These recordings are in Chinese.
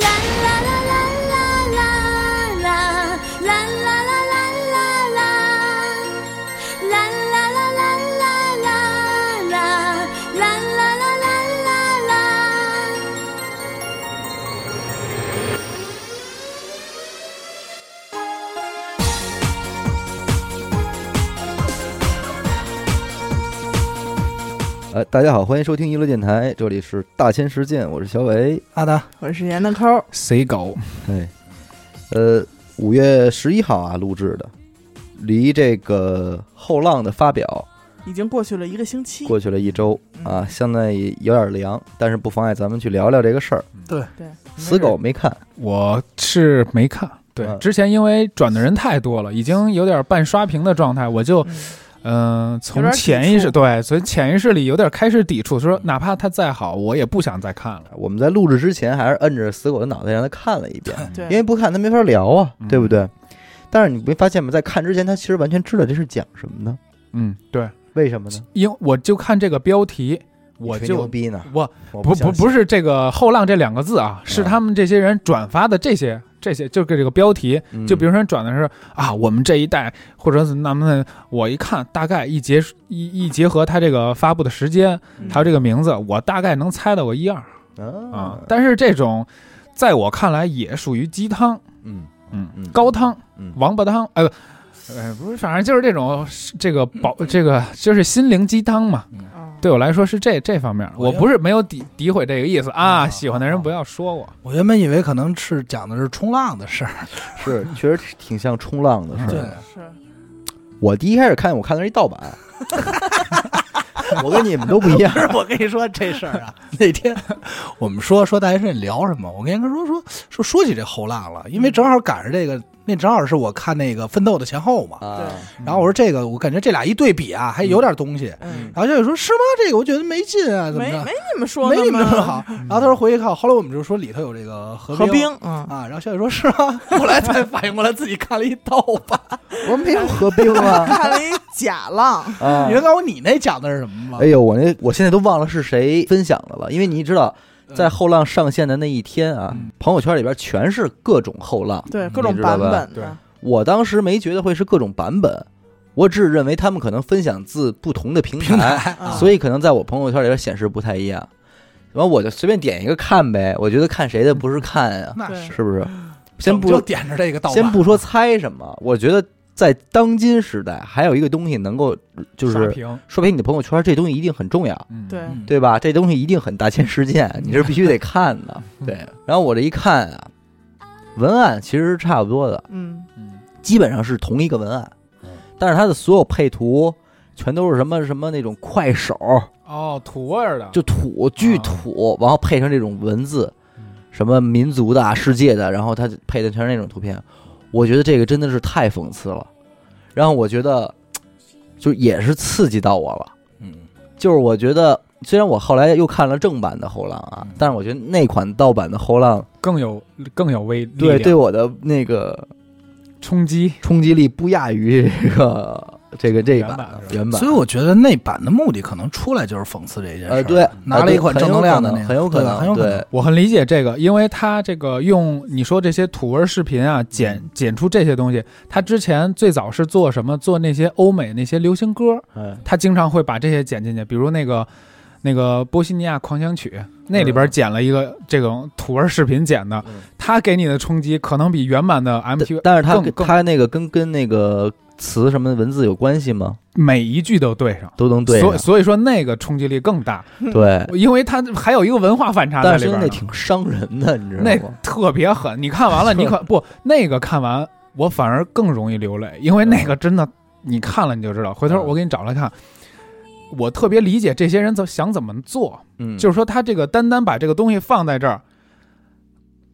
啦啦呃，大家好，欢迎收听娱乐电台，这里是大千世界，我是小伟。阿达，我是严的抠，谁狗？哎，呃，五月十一号啊录制的，离这个后浪的发表已经过去了一个星期。过去了一周嗯啊，现在有点凉，但是不妨碍咱们去聊聊这个事儿。对对，死狗没看，我是没看。对，嗯之前因为转的人太多了，已经有点半刷屏的状态，我就嗯嗯、呃从潜意识对，所以潜意识里有点开始抵触，说哪怕它再好，我也不想再看了。我们在录制之前还是摁着死狗的脑袋让他看了一遍，对，因为不看他没法聊啊，嗯对不对？但是你没发现吗？在看之前，他其实完全知道这是讲什么的，嗯，对，为什么呢？因我就看这个标题，我就牛就逼呢，不不不是这个后浪这两个字啊，是他们这些人转发的这些这些，就跟这个标题，嗯就比如说转的是啊，我们这一代，或者是那么我一看，大概一结一一结合他这个发布的时间，嗯还有这个名字，我大概能猜到个一二啊啊。，但是这种在我看来也属于鸡汤，嗯嗯嗯，高汤、嗯王八汤，呃。呃，不是，反正就是这种，这个保，这个就是心灵鸡汤嘛。嗯对我来说是这这方面，我不是没有诋诋毁这个意思啊。啊喜欢的人不要说我。我原本以为可能是讲的是冲浪的事儿，是确实挺像冲浪的事对儿。是我第一开始看，我看的是一盗版，我跟你们都不一样不。是 我跟你说这事儿啊，那天我们说说大学生聊什么，我跟人说说说说起这后浪了，因为正好赶上这个，那正好是我看那个奋斗的前后嘛。啊，然后我说这个，我感觉这俩一对比啊，还有点东西。嗯，然后小雨说：“是吗？这个我觉得没劲啊，怎么着没没？你们说没的吗你们这么好。”然后他说回去看，后来我们就说里头有这个何何冰冰嗯啊。然后小雨说：“是吗？” 后来才反应过来自己看了一刀吧。我没有合兵啊 看了一假浪，啊你！能告诉我你那讲的是什么吗哎？呦，我那我现在都忘了是谁分享的了，因为你知道，在后浪上线的那一天啊嗯，朋友圈里边全是各种后浪。对各种版本对，我当时没觉得会是各种版本，我只是认为他们可能分享自不同的平平台，啊。所以可能在我朋友圈里边显示不太一样。然后我就随便点一个看呗，我觉得看谁的不是看呀，那是。是不是？先不就点着这个，先不说猜什么，我觉得在当今时代，还有一个东西能够就是刷屏，说明你的朋友圈，这东西一定很重要，嗯，对，嗯。对吧？这东西一定很大千世界，你是必须得看的。对，然后我这一看啊，文案其实是差不多的，嗯。嗯，基本上是同一个文案，但是它的所有配图全都是什么什么那种快手，哦，土味儿的，就土巨土，然后配上这种文字，嗯。什么民族的、啊、世界的，然后它配的全是那种图片，我觉得这个真的是太讽刺了。然后我觉得，就也是刺激到我了。嗯，就是我觉得，虽然我后来又看了正版的后浪啊嗯，但是我觉得那款盗版的后浪，更有更有威力对对我的那个冲击。冲击力不亚于这个这个这一版原版所以。我觉得那版的目的可能出来就是讽刺这件事儿。呃，对，拿了一款正能量的那个，很有可能，很有可能。我很理解这个，因为他这个用你说这些土味视频啊，剪剪出这些东西，他之前最早是做什么？做那些欧美那些流行歌，嗯他经常会把这些剪进去，比如那个那个波西尼亚狂想曲，那里边剪了一个这种土味视频剪的嗯，他给你的冲击可能比原版的 MTV，但是它更更跟它那个跟跟那个词什么的文字有关系吗？每一句都对上。都能对上。所以所以说那个冲击力更大，对，因为它还有一个文化反差在但是里边呢。那挺伤人的，你知道吗那吗？特别狠，你看完了，你可不 那个看完，我反而更容易流泪，因为那个真的，你看了你就知道。回头嗯我给你找来看，我特别理解这些人怎想怎么做，嗯，就是说他这个单单把这个东西放在这儿，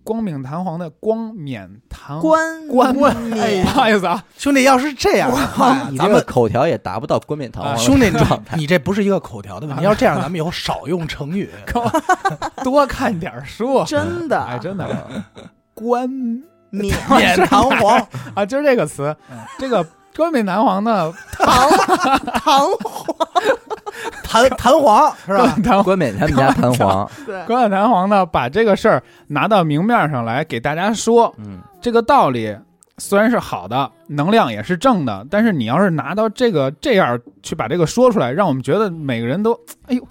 光冕堂皇的光冕堂冠冠冕哎不好意思啊，兄弟，要是这样的话，你这个咱们口条也达不到冠冕堂皇的兄弟，你状态。你这不是一个口条的问题。要是这样，咱们以后少用成语。多看点书，真的。哎，真的。冠冕 冕堂皇，啊，就是这个词，这个冠冕堂皇的堂堂皇弹弹簧是吧？弹冠冕他们家弹簧，对，冠冕堂皇的把这个事儿拿到明面上来给大家说，嗯，这个道理虽然是好的，能量也是正的，但是你要是拿到这个这样去把这个说出来，让我们觉得每个人都，哎呦，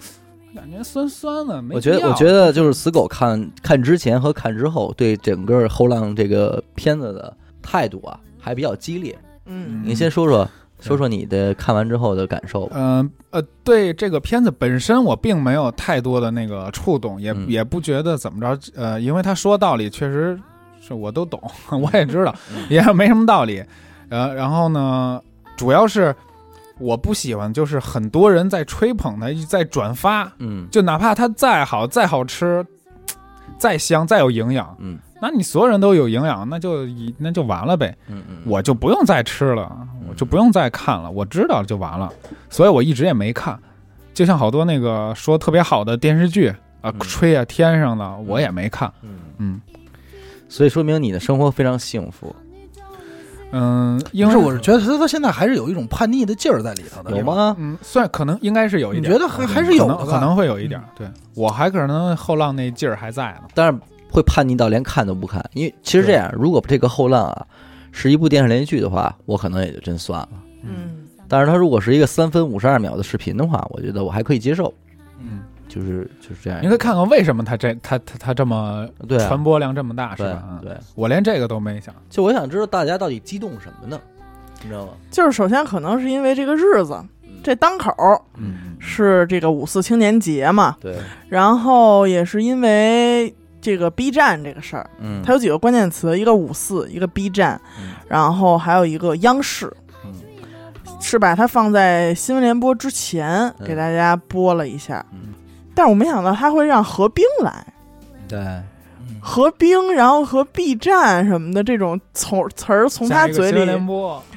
感觉酸酸的。没我觉得 我觉得就是死狗看看之前和看之后对整个后浪这个片子的态度啊还比较激烈。嗯。你先说说说说你的看完之后的感受吧。嗯呃对这个片子本身我并没有太多的那个触动，也、嗯。也不觉得怎么着，呃，因为他说道理确实是我都懂，我也知道，嗯。也没什么道理。呃，然后呢，主要是我不喜欢，就是很多人在吹捧他，在转发，嗯。就哪怕他再好、再好吃、再香、再有营养，嗯。那你所有人都有营养，那就以那就完了呗，嗯嗯，我就不用再吃了，我就不用再看了，我知道就完了，所以我一直也没看。就像好多那个说特别好的电视剧啊，嗯。吹啊天上的，我也没看。嗯，嗯。所以说明你的生活非常幸福，嗯，因为我是觉得他他现在还是有一种叛逆的劲儿在里头的，有？吗？嗯，算可能应该是有一点，你觉得还还是有的可能可能会有一点。对我还可能后浪那劲儿还在呢。但是会叛逆到连看都不看，因为其实这样，如果这个后浪啊是一部电视连续剧的话，我可能也就真算了。嗯但是他如果是一个三分五十二秒的视频的话，我觉得我还可以接受，嗯，就是就是这样。你可以看看为什么他这他他他这么对啊。传播量这么大，是对吧？嗯。对，我连这个都没想。就我想知道大家到底激动什么呢？你知道吗？就是首先可能是因为这个日子，这当口儿嗯。是这个五四青年节嘛，对，然后也是因为这个 B 站这个事儿，嗯，它有几个关键词，一个五四，一个 B 站，嗯。然后还有一个央视，嗯。是把它放在新闻联播之前嗯。给大家播了一下，嗯但是我没想到他会让何冰来。对，何冰，然后和 B 站什么的这种从词儿从他嘴里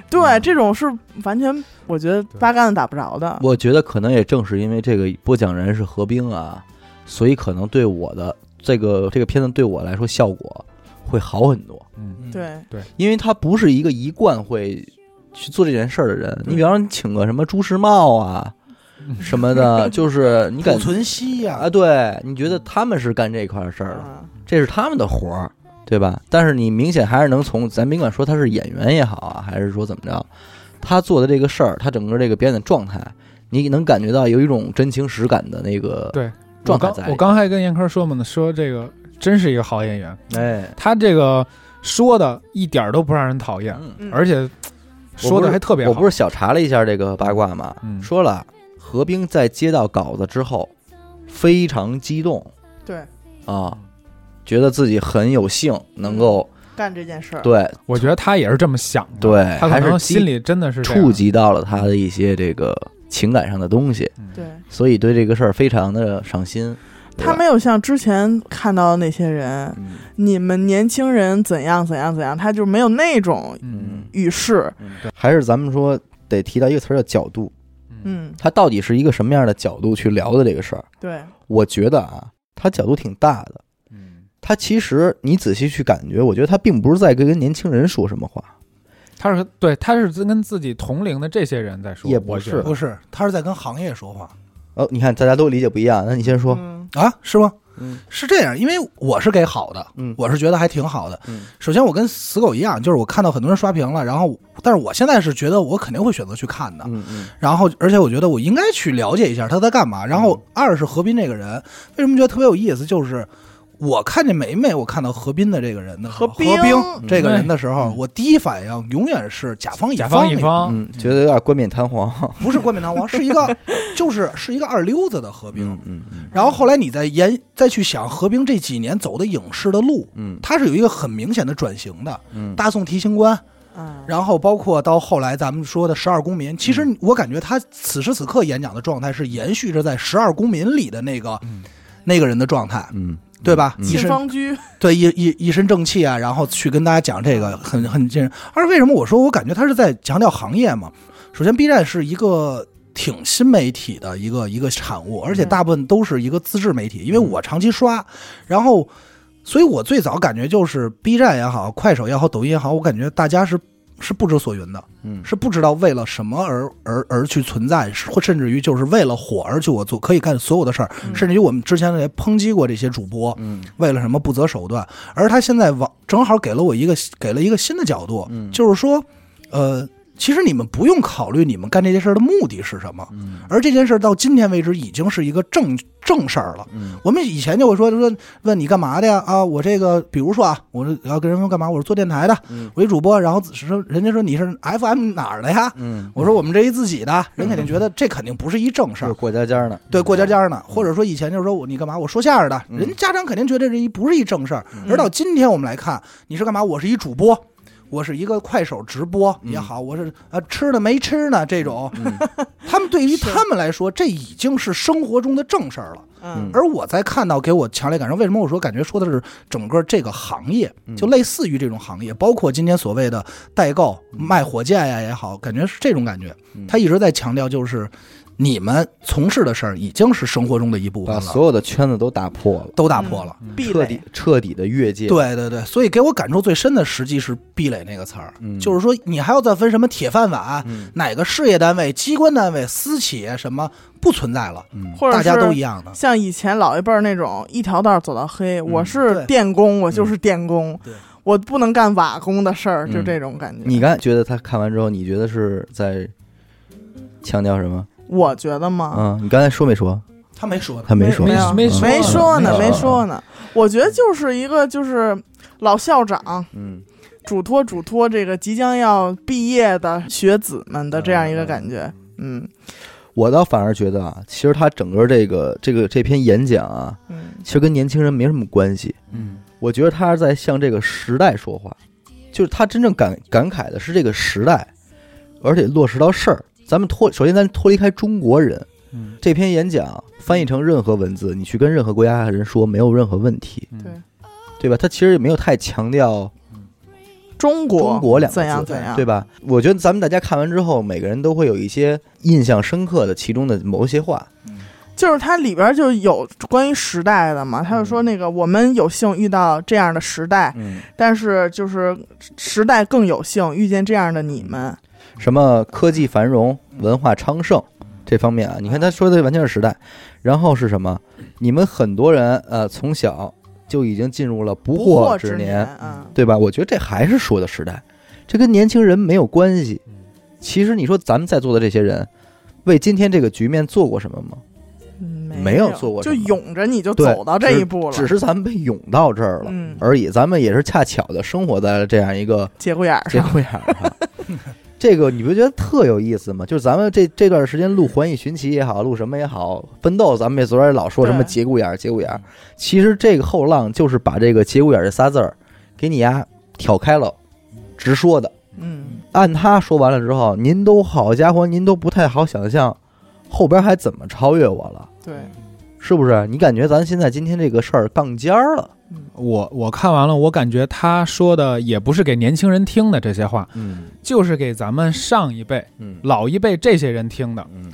对嗯这种是完全我觉得八竿子打不着的。我觉得可能也正是因为这个播讲人是何冰啊，所以可能对我的这个这个片子对我来说效果会好很多，嗯嗯，对，因为他不是一个一贯会去做这件事儿的人。你比方说，你请个什么朱时茂啊什么的，就是你感濮存息呀啊，，对，你觉得他们是干这块儿事儿的，啊这是他们的活儿，对吧？但是你明显还是能从咱甭管说他是演员也好啊，还是说怎么着，他做的这个事儿，他整个这个表演的状态，你能感觉到有一种真情实感的那个对我刚状态在里我刚还跟严科说嘛呢，说这个真是一个好演员，哎，他这个说的一点儿都不让人讨厌，而且说的还特别好。我不是小查了一下这个八卦嘛，嗯说了何冰在接到稿子之后非常激动。对。啊，觉得自己很有幸能够干这件事儿，对。我觉得他也是这么想的，对，他可还是心里真的是触，及到了他的一些这个情感上的东西，对。所以对这个事儿非常的上心。他没有像之前看到的那些人，嗯。你们年轻人怎样怎样怎样，他就没有那种嗯。语势。嗯，还是咱们说得提到一个词儿叫角度，嗯，他到底是一个什么样的角度去聊的这个事儿？对，我觉得啊，他角度挺大的。嗯，他其实你仔细去感觉，我觉得他并不是在跟年轻人说什么话，他是对，他是跟自己同龄的这些人在说，也不是不是，他是在跟行业说话哦，你看大家都理解不一样，那你先说。嗯啊？是吗？嗯是这样，因为我是给好的，嗯我是觉得还挺好的。嗯首先，我跟死狗一样，就是我看到很多人刷屏了，然后，但是我现在是觉得我肯定会选择去看的。嗯嗯然后，而且我觉得我应该去了解一下他在干嘛。然后，二是何斌这个人，为什么觉得特别有意思？就是我看见梅梅我看到何斌的这个人的何冰何冰这个人的时候，嗯。我第一反应永远是甲方乙甲方乙方，嗯，觉得有点冠冕堂皇。不是冠冕堂皇，是一个 就是是一个二流子的何冰。嗯然后后来你再研再去想何冰这几年走的影视的路，嗯。他是有一个很明显的转型的。嗯，大宋提刑官，嗯，然后包括到后来咱们说的《十二公民》，其实嗯我感觉他此时此刻演讲的状态是延续着在《十二公民》里的那个、嗯。那个人的状态，嗯对吧？嗯一身秦方居，对一一一身正气啊，然后去跟大家讲这个很很近。而为什么我说我感觉他是在强调行业嘛？首先，B 站是一个。挺新媒体的一个一个产物，而且大部分都是一个自制媒体，因为我长期刷，然后，所以我最早感觉就是 B 站也好，快手也好，抖音也好，我感觉大家是是不知所云的，嗯。是不知道为了什么而而而去存在，或甚至于就是为了火而去我做可以干所有的事儿，嗯。甚至于我们之前也抨击过这些主播，嗯。为了什么不择手段，而他现在往正好给了我一个给了一个新的角度，嗯。就是说，呃，其实你们不用考虑你们干这件事的目的是什么，嗯而这件事到今天为止已经是一个正正事儿了。嗯我们以前就会说说问你干嘛的呀？啊，我这个比如说啊，我是要跟人说干嘛？我是做电台的，嗯我一主播，然后说人家说你是 FM 哪儿的呀？嗯，我说我们这一自己的，人肯定觉得这肯定不是一正事。过家家呢，对，过家家呢，或者说以前就是说我你干嘛？我说相声的，嗯人家家长肯定觉得这一不是一正事儿。嗯而到今天我们来看，你是干嘛？我是一主播，我是一个快手直播嗯。也好，我是啊吃的没吃呢这种，嗯。他们对于他们来说，这已经是生活中的正事儿了。嗯。而我在看到给我强烈感受，为什么我说感觉说的是整个这个行业，嗯。就类似于这种行业，包括今天所谓的代购、卖火箭呀也好，感觉是这种感觉。嗯。他一直在强调，就是你们从事的事儿已经是生活中的一部分了，把所有的圈子都打破了，都打破了。壁彻底垒，彻底的越界。，对对对，所以给我感触最深的，实际是“壁垒”那个词儿，嗯。就是说你还要再分什么铁饭碗，嗯。哪个事业单位、机关单位、私企业什么不存在了，嗯。或者大家都是一样的。像以前老一辈儿那种一条道儿走到黑，我是对。电工，我就是电工对，我不能干瓦工的事儿，就嗯。这种感觉。你刚才觉得他看完之后，你觉得是在强调什么？我觉得嘛，嗯，你刚才说没说？他没说他没说。没有没说没说呢，没没说呢。我觉得就是一个就是老校长嗯嘱托嘱托这个即将要毕业的学子们的这样一个感觉。嗯我倒反而觉得啊，其实他整个这个这个这篇演讲啊，嗯其实跟年轻人没什么关系。嗯我觉得他是在向这个时代说话，就是他真正感感慨的是这个时代，而且落实到事儿。咱们脱，首先咱脱离开中国人，嗯这篇演讲翻译成任何文字，你去跟任何国家的人说，没有任何问题，嗯对对吧？他其实也没有太强调中国中国两个字怎样怎样，对吧？我觉得咱们大家看完之后，每个人都会有一些印象深刻的其中的某些话。就是它里边就有关于时代的嘛，他就说那个我们有幸遇到这样的时代，嗯，但是就是时代更有幸遇见这样的你们。什么科技繁荣、文化昌盛这方面啊，你看他说的完全是时代。然后是什么？你们很多人呃从小就已经进入了不不惑之年，嗯，对吧？我觉得这还是说的时代，这跟年轻人没有关系。其实你说咱们在座的这些人，为今天这个局面做过什么吗？嗯没有做过什么涌着你就走到这一步了，只是咱们被涌到这儿了嗯，而已。咱们也是恰巧的生活在了这样一个节骨眼儿上，节骨眼儿上。这个你不觉得特有意思吗？就是咱们这这段时间录《环宇寻奇》也好，录什么也好，奋斗，咱们也昨天老说什么节骨眼儿、节骨眼儿。其实这个后浪就是把这个节骨眼儿这仨字儿给你呀挑开了，直说的。嗯，按他说完了之后，您都好家伙，您都不太好想象后边还怎么超越我了，对，是不是？你感觉咱现在今天这个事儿杠尖儿了？我我看完了，我感觉他说的也不是给年轻人听的这些话，嗯就是给咱们上一辈、嗯老一辈这些人听的。嗯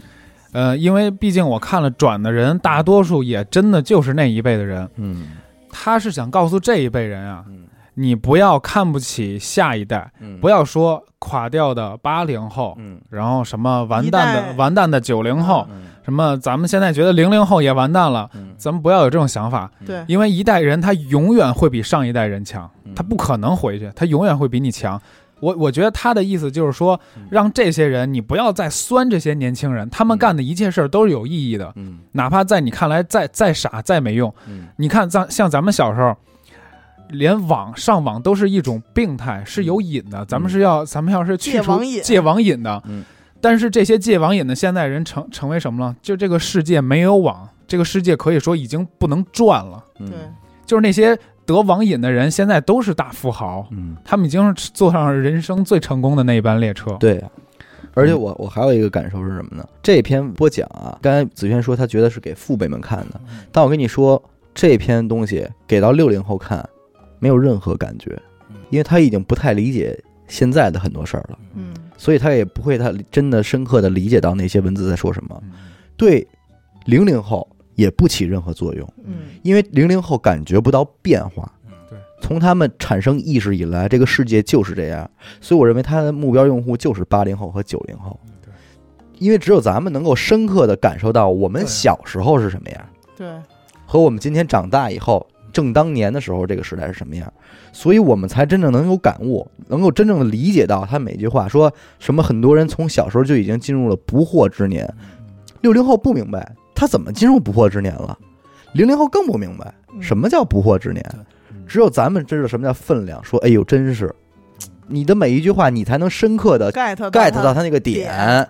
呃，因为毕竟我看了转的人，大多数也真的就是那一辈的人。嗯他是想告诉这一辈人啊，嗯你不要看不起下一代，嗯，不要说垮掉的八零后，嗯。然后什么完蛋的完蛋的九零后，嗯。什么咱们现在觉得零零后也完蛋了，嗯。咱们不要有这种想法，对，因为一代人他永远会比上一代人强嗯，他不可能回去，他永远会比你强。我我觉得他的意思就是说嗯，让这些人你不要再酸这些年轻人，他们嗯。干的一切事儿都是有意义的，嗯。哪怕在你看来再再傻再没用。嗯。你看咱像咱们小时候，连网上网都是一种病态，是有瘾的。咱们是要咱们要是去除戒网瘾戒网瘾的，嗯但是这些戒网瘾的现代人成成为什么了？就这个世界没有网，这个世界可以说已经不能转了。嗯对，就是那些得网瘾的人，现在都是大富豪，嗯，他们已经是坐上了人生最成功的那一班列车。对呀、而且我我还有一个感受是什么呢？这篇播讲啊，刚才子轩说他觉得是给父辈们看的，但我跟你说，这篇东西给到六零后看，没有任何感觉，因为他已经不太理解现在的很多事儿了，嗯。所以他也不会他真的深刻的理解到那些文字在说什么。嗯。对零零后也不起任何作用，嗯。因为零零后感觉不到变化，对，从他们产生意识以来，这个世界就是这样，所以我认为他的目标用户就是八零后和九零后，因为只有咱们能够深刻的感受到我们小时候是什么样，对，和我们今天长大以后正当年的时候这个时代是什么样，所以我们才真正能有感悟，能够真正的理解到他每句话说什么。很多人从小时候就已经进入了不惑之年，六零后不明白他怎么进入不惑之年了，零零后更不明白嗯什么叫不惑之年。只有咱们知道什么叫分量，说哎呦，真是你的每一句话，你才能深刻的 get get 到到他那个点。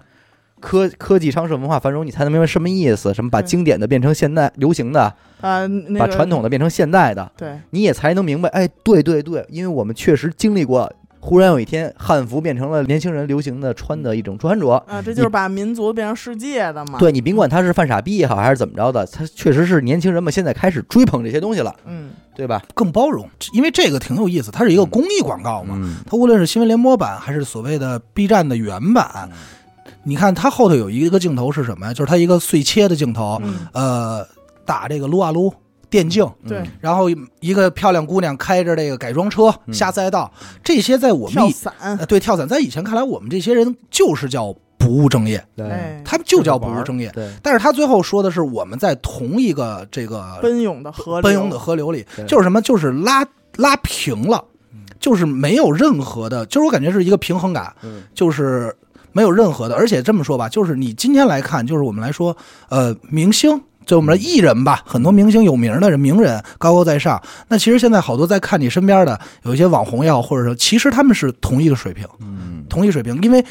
科科技昌盛文化繁荣，你才能明白什么意思。什么把经典的变成现代流行的，啊，那把传统的变成现代的，对，你也才能明白。哎，对对对，因为我们确实经历过，忽然有一天汉服变成了年轻人流行的穿的一种穿着。啊，这就是把民族变成世界的嘛。，对你甭管他是犯傻逼也好，还是怎么着的，他确实是年轻人们现在开始追捧这些东西了，嗯，对吧？更包容，因为这个挺有意思，它是一个公益广告嘛。嗯，它无论是新闻联播版还是所谓的 B 站的原版，你看它后头有一个镜头是什么呀？就是它一个碎切的镜头，嗯呃，打这个撸啊撸电竞，对。嗯然后一个漂亮姑娘开着这个改装车嗯。下赛道，这些在我跳伞，呃对跳伞，在以前看来，我们这些人就是叫不务正业，对。哎，他们就叫不务正业。对，但是他最后说的是我们在同一个这个奔涌的河流，奔涌的河流里，就是什么？就是拉拉平了，就是没有任何的，就是我感觉是一个平衡感，嗯。就是没有任何的。而且这么说吧，就是你今天来看，就是我们来说，呃，明星。就我们的艺人吧，很多明星有名的人、名人高高在上。那其实现在好多在看你身边的有一些网红也好，或者说其实他们是同一个水平，嗯同一水平。因为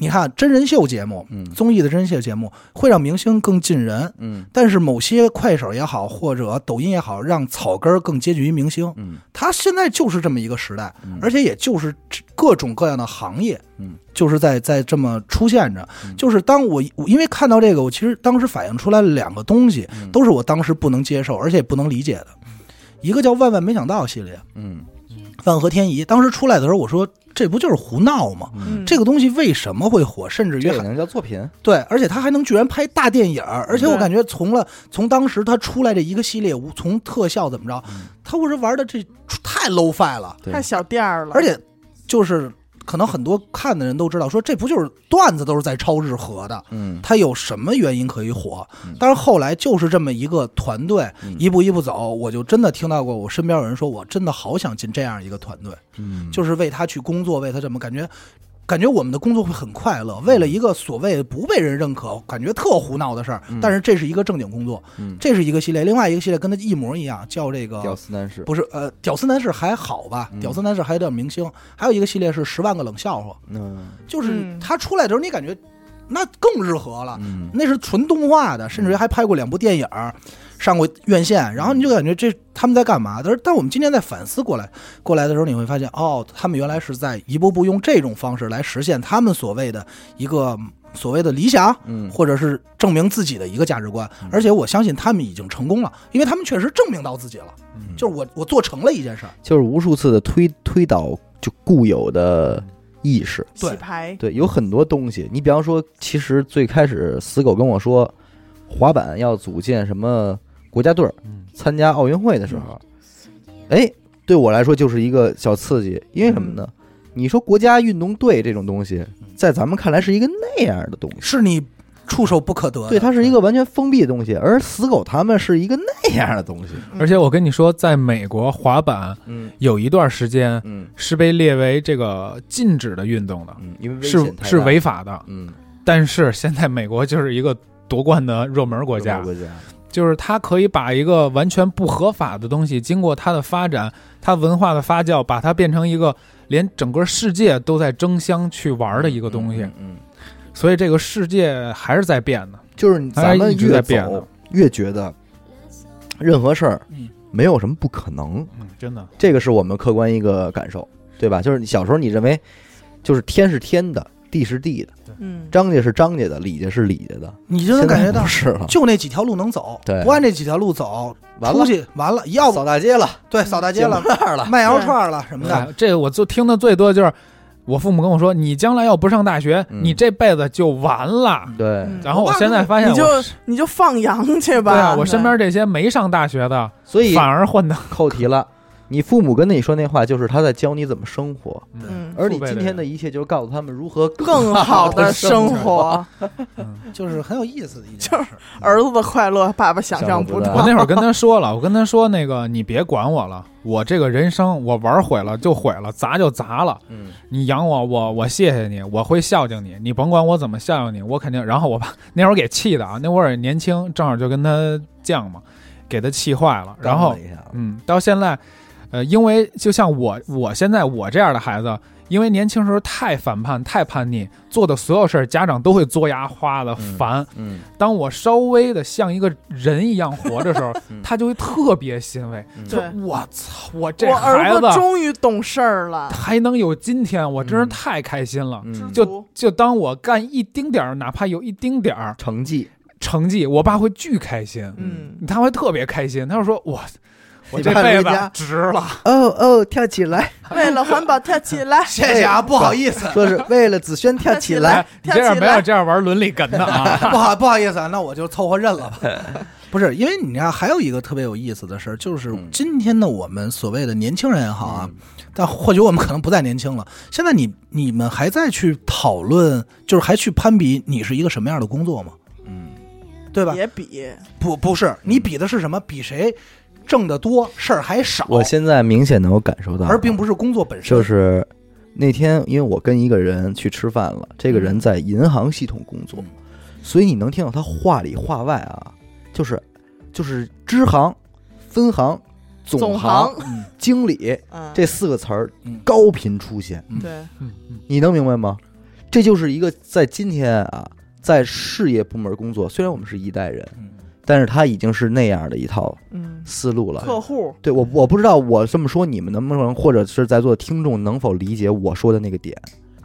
你看真人秀节目、嗯综艺的真人秀节目会让明星更近人，嗯但是某些快手也好，或者抖音也好，让草根儿更接近于明星。嗯它现在就是这么一个时代，嗯而且也就是各种各样的行业，嗯，就是在在这么出现着。嗯就是当我我因为看到这个，我其实当时反映出来了两个东西，嗯都是我当时不能接受，而且也不能理解的。一个叫万万没想到系列，嗯万和天宜，当时出来的时候，我说这不就是胡闹吗？嗯，这个东西为什么会火？甚至于还能叫作品？对，而且他还能居然拍大电影儿，而且我对感觉从了从当时他出来这一个系列，无从特效怎么着，他我是玩的这太 low fi 了，对太小店儿了，而且就是可能很多看的人都知道，说这不就是段子都是在抄日和的，嗯他有什么原因可以火嗯？但是后来就是这么一个团队嗯一步一步走，我就真的听到过我身边有人说，我真的好想进这样一个团队，嗯，就是为他去工作，为他这么感觉。感觉我们的工作会很快乐，为了一个所谓不被人认可、感觉特胡闹的事儿，嗯。但是这是一个正经工作，嗯。这是一个系列。另外一个系列跟他一模一样，叫这个屌丝男士，不是呃，屌丝男士还好吧？嗯。屌丝男士还有点明星，还有一个系列是十万个冷笑话，嗯。就是嗯。他出来的时候，你感觉那更日和了，嗯。那是纯动画的，甚至于还拍过两部电影儿，上过院线，然后你就感觉这他们在干嘛？但是，但我们今天在反思过来过来的时候，你会发现，哦，他们原来是在一步步用这种方式来实现他们所谓的一个所谓的理想，嗯或者是证明自己的一个价值观。而且我相信他们已经成功了，因为他们确实证明到自己了，嗯就是我我做成了一件事儿。就是无数次的推推倒就固有的意识。对洗牌，对，有很多东西，你比方说，其实最开始死狗跟我说，滑板要组建什么国家队儿，参加奥运会的时候，哎，对我来说就是一个小刺激，因为什么呢？你说国家运动队这种东西，在咱们看来是一个那样的东西，是你触手不可得的。对，它是一个完全封闭的东西，而死狗他们是一个那样的东西。而且我跟你说，在美国滑板嗯。有一段时间嗯。是被列为这个禁止的运动的，嗯，因为是是违法的。嗯。但是现在美国就是一个夺冠的热门国家，国家就是它可以把一个完全不合法的东西，经过它的发展，它文化的发酵，把它变成一个连整个世界都在争相去玩的一个东西。嗯嗯，所以这个世界还是在变的。就是咱们一直越在变越觉得任何事儿嗯没有什么不可能，嗯，真的。这个是我们客观一个感受，对吧？就是你小时候你认为，就是天是天的，地是地的，嗯，张家是张家的，李家是李家的，你就能感觉到是了，就那几条路能走，对不按这几条路走，完了出去完了，要不扫大街了，对扫大街了，那儿了，卖羊肉串了什么的，哎这个我就听的最多就是，我父母跟我说，你将来要不上大学，嗯你这辈子就完了。对，嗯然后我现在发现你，就你就放羊去吧。对啊，我身边这些没上大学的，所以反而混的。扣题了。你父母跟你说那话，就是他在教你怎么生活，嗯而你今天的一切就是告诉他们如何更好的生活，就是很有意思的一件就是事。儿子的快乐，爸爸想象不想象不到。我那会儿跟他说了，我跟他说那个你别管我了，我这个人生我玩毁了就毁了，砸就砸了。嗯你养我，我我谢谢你，我会孝敬你，你甭管我怎么孝敬你，我肯定。然后我爸 那会儿给气的啊，那会儿也年轻，正好就跟他犟嘛，给他气坏了。然后嗯，到现在，呃，因为就像我我现在我这样的孩子，因为年轻时候太反叛、太叛逆，做的所有事儿家长都会作牙花的嗯烦。嗯当我稍微的像一个人一样活的时候 嗯，他就会特别欣慰，嗯说对：“我操，我这我儿孩子子终于懂事儿了，还能有今天，我真是嗯太开心了。嗯就就当我干一丁点儿，哪怕有一丁点儿成绩，成绩，我爸会巨开心，嗯，他会特别开心。他就说：“我我这辈子值了。哦哦，跳起来，为了环保跳起来，谢谢啊，不好意思，说是为了子轩跳起来哎，你这样没有这样玩伦理哏的啊？不好不好意思啊，那我就凑合认了吧。不是，因为你看，还有一个特别有意思的事儿，就是嗯今天的我们所谓的年轻人也好啊，但或许我们可能不再年轻了。现在你你们还在去讨论，就是还去攀比你是一个什么样的工作吗？嗯，对吧？也比，不不是，你比的是什么？比谁挣得多，事儿还少，我现在明显能够感受到，而并不是工作本身。就是那天，因为我跟一个人去吃饭了，这个人在银行系统工作，嗯所以你能听到他话里话外啊，就是就是支行、分行、总行、行嗯经理嗯，这四个词儿嗯高频出现，对，你能明白吗？这就是一个在今天啊，在事业部门工作，虽然我们是一代人，嗯但是他已经是那样的一套嗯，思路了。客户，对我，我不知道我这么说你们能不能，或者是在座的听众能否理解我说的那个点？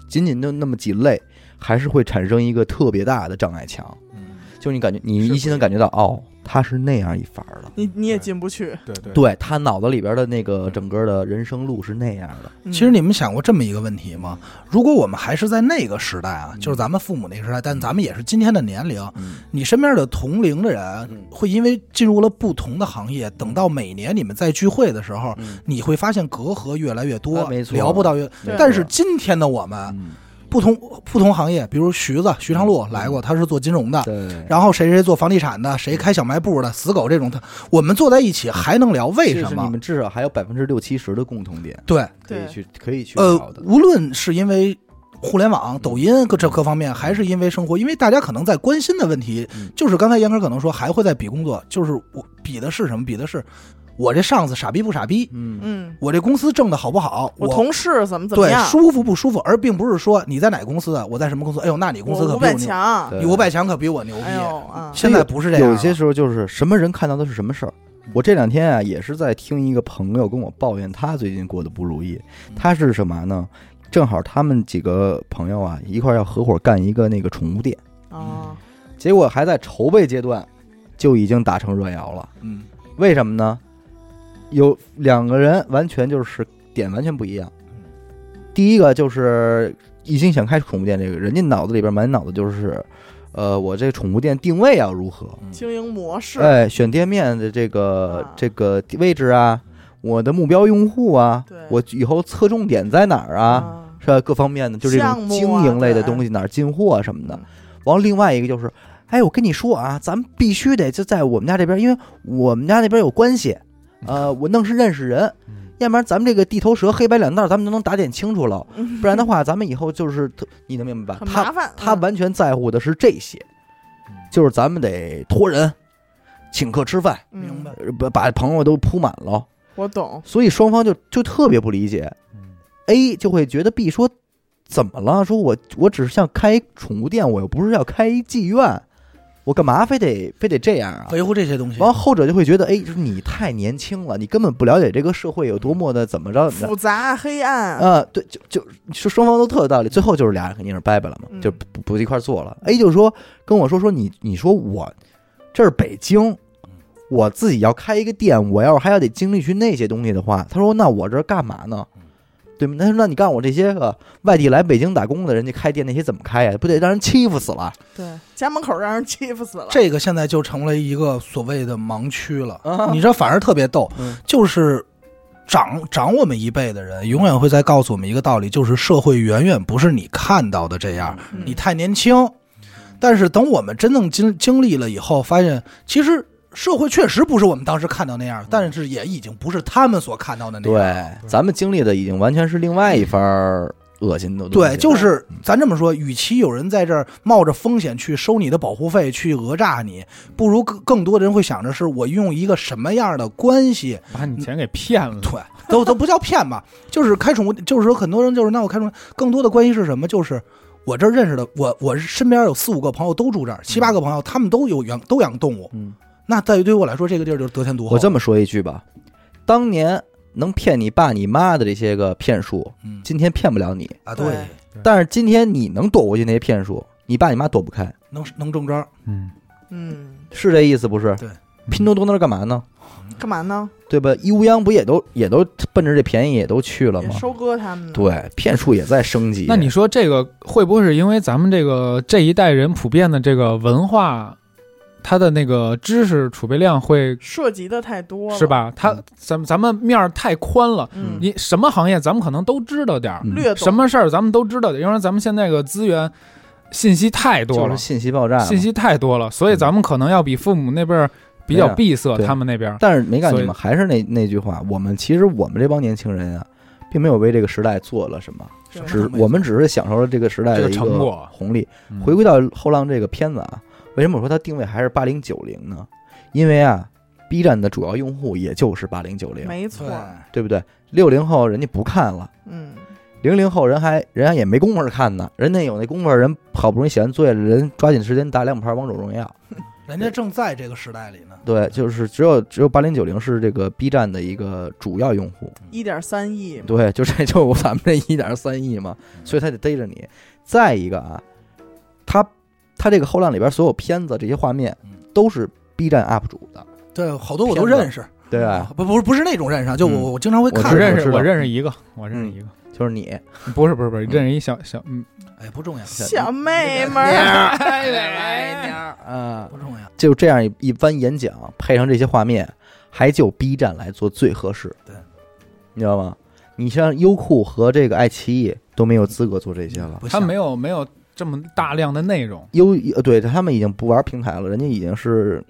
仅仅就那么几类，还是会产生一个特别大的障碍墙。嗯就你感觉，你一心能感觉到，哦，他是那样一法儿的，你你也进不去。对对。对他脑子里边的那个整个的人生路是那样的。嗯。其实你们想过这么一个问题吗？如果我们还是在那个时代啊，嗯。就是咱们父母那个时代，但咱们也是今天的年龄，嗯。你身边的同龄的人嗯。会因为进入了不同的行业，等到每年你们在聚会的时候，嗯。你会发现隔阂越来越多，啊没错。聊不到越。对。但是今天的我们，嗯，不同不同行业，比如徐子徐长路来过，他是做金融的。对。然后谁谁做房地产的，谁开小卖部的，死狗这种，他我们坐在一起还能聊，为什么你么？们至少还有百分之六七十的共同点对，对可以去可以去呃聊的，。无论是因为互联网、抖音各这各方面，还是因为生活，因为大家可能在关心的问题嗯，就是刚才严哥可能说还会在比工作，就是我比的是什么？比的是我这上司傻逼不傻逼，嗯。嗯，我这公司挣的好不好，我我同事怎么怎么对样，舒服不舒服，而并不是说你在哪个公司啊，我在什么公司，哎呦，那你公司我五百可比我牛，强，对你五百强可比我牛逼。哎呦啊，现在不是这样了，有些时候就是什么人看到的是什么事儿。我这两天啊，也是在听一个朋友跟我抱怨他最近过得不如意。他是什么呢？正好他们几个朋友啊一块儿要合伙干一个那个宠物店，啊，结果还在筹备阶段就已经打成热窑了。嗯。为什么呢？有两个人完全就是点完全不一样。第一个就是一心想开宠物店，这个人家脑子里边满脑子就是，呃，我这宠物店定位要如何？经营模式，哎，选店面的这个啊这个位置啊，我的目标用户啊，我以后侧重点在哪儿啊？啊，是吧？各方面的，就这种经营类的东西，哪儿进货啊什么的嗯。完，另外一个就是，哎，我跟你说啊，咱们必须得就在我们家这边，因为我们家那边有关系，呃，我弄是认识人，要不然咱们这个地头蛇黑白两道，咱们都能打点清楚了。嗯不然的话，咱们以后就是，你能明白吧？他他完全在乎的是这些，就是咱们得托人，请客吃饭，嗯明白，呃把把朋友都铺满了，我懂，所以双方就就特别不理解。A 就会觉得 B 说怎么了？说我我只是想开一宠物店，我又不是要开一妓院，我干嘛非得非得这样啊？维护这些东西。完后者就会觉得，哎，就是你太年轻了，你根本不了解这个社会有多么的怎么着怎么着。复杂黑暗，啊、对，就就说双方都特有道理，最后就是俩人肯定是掰掰了嘛，嗯就不不一块儿做了。A 就说跟我说说你你说我这是北京，我自己要开一个店，我要是还要得经历去那些东西的话，他说那我这干嘛呢？对吗？那那你告诉我这些个外地来北京打工的人家开店那些怎么开呀？不得让人欺负死了？对，家门口让人欺负死了。这个现在就成了一个所谓的盲区了。啊你知道，反而特别逗，嗯就是长长我们一辈的人，永远会在告诉我们一个道理，就是社会远远不是你看到的这样，嗯你太年轻。但是等我们真正经经历了以后，发现其实社会确实不是我们当时看到那样，但是也已经不是他们所看到的那样。对，咱们经历的已经完全是另外一番恶心的东西。对，就是咱这么说，与其有人在这儿冒着风险去收你的保护费，去讹诈你，不如更更多的人会想着是我用一个什么样的关系，把你钱给骗了。对，都都不叫骗吧，就是开宠物，就是说很多人就是那我开宠物，更多的关系是什么？就是我这儿认识的，我我身边有四五个朋友都住这儿，七八个朋友他们都有养都养动物，嗯，那在于对于我来说，这个地儿就是得天独厚。我这么说一句吧，当年能骗你爸你妈的这些个骗术，嗯今天骗不了你。啊，对对，但是今天你能躲过去那些骗术，你爸你妈躲不开，能能中招，嗯，嗯，是这意思不是？对，拼多多那儿干嘛呢？干嘛呢？对吧？一乌泱不也都也都奔着这便宜也都去了吗？收割他们呢。对，骗术也在升级。那你说这个会不会是因为咱们这个这一代人普遍的这个文化，他的那个知识储备量会涉及的太多了，是？吧？他咱们咱们面儿太宽了，嗯，你什么行业咱们可能都知道点儿，什么事儿咱们都知道点儿，因为咱们现在个资源信息太多了。就是，信息爆炸，信息太多了，所以咱们可能要比父母那辈儿比较闭塞，他们那边儿。但是没干，你们还是那那句话，我们其实我们这帮年轻人啊，并没有为这个时代做了什么，对。只我们只是享受了这个时代这个的一成果。红利。嗯。回归到后浪这个片子啊，为什么我说它定位还是八零九零呢？因为啊，B 站的主要用户也就是八零九零，没错对，，不对？六零后人家不看了。嗯，零零后人还人家也没工夫看呢，人家有那功夫，人好不容易写完作业了，人抓紧时间打两盘王者荣耀。人家正在这个时代里呢。对，就是只有只有八零九零是这个 B 站的一个主要用户。一点三亿，对，就这就咱们这一点三亿嘛，所以他得逮着你。再一个啊，他他这个后浪里边所有片子这些画面嗯。都是 B 站 UP 主的，对，好多我都认识，对吧？啊不不是不是那种认识啊，就嗯。我我经常会看。我认识，我认识一个，我认识一个，就是你，不是不是不是，认识一小小，嗯，哎，不重要，小妹妹蔫儿，儿 啊，不重要。就这样一一番演讲，配上这些画面，还就 B 站来做最合适。对，你知道吗？你像优酷和这个爱奇艺都没有资格做这些了。他没有没有这么大量的内容，优呃，对他们已经不玩平台了，人家已经是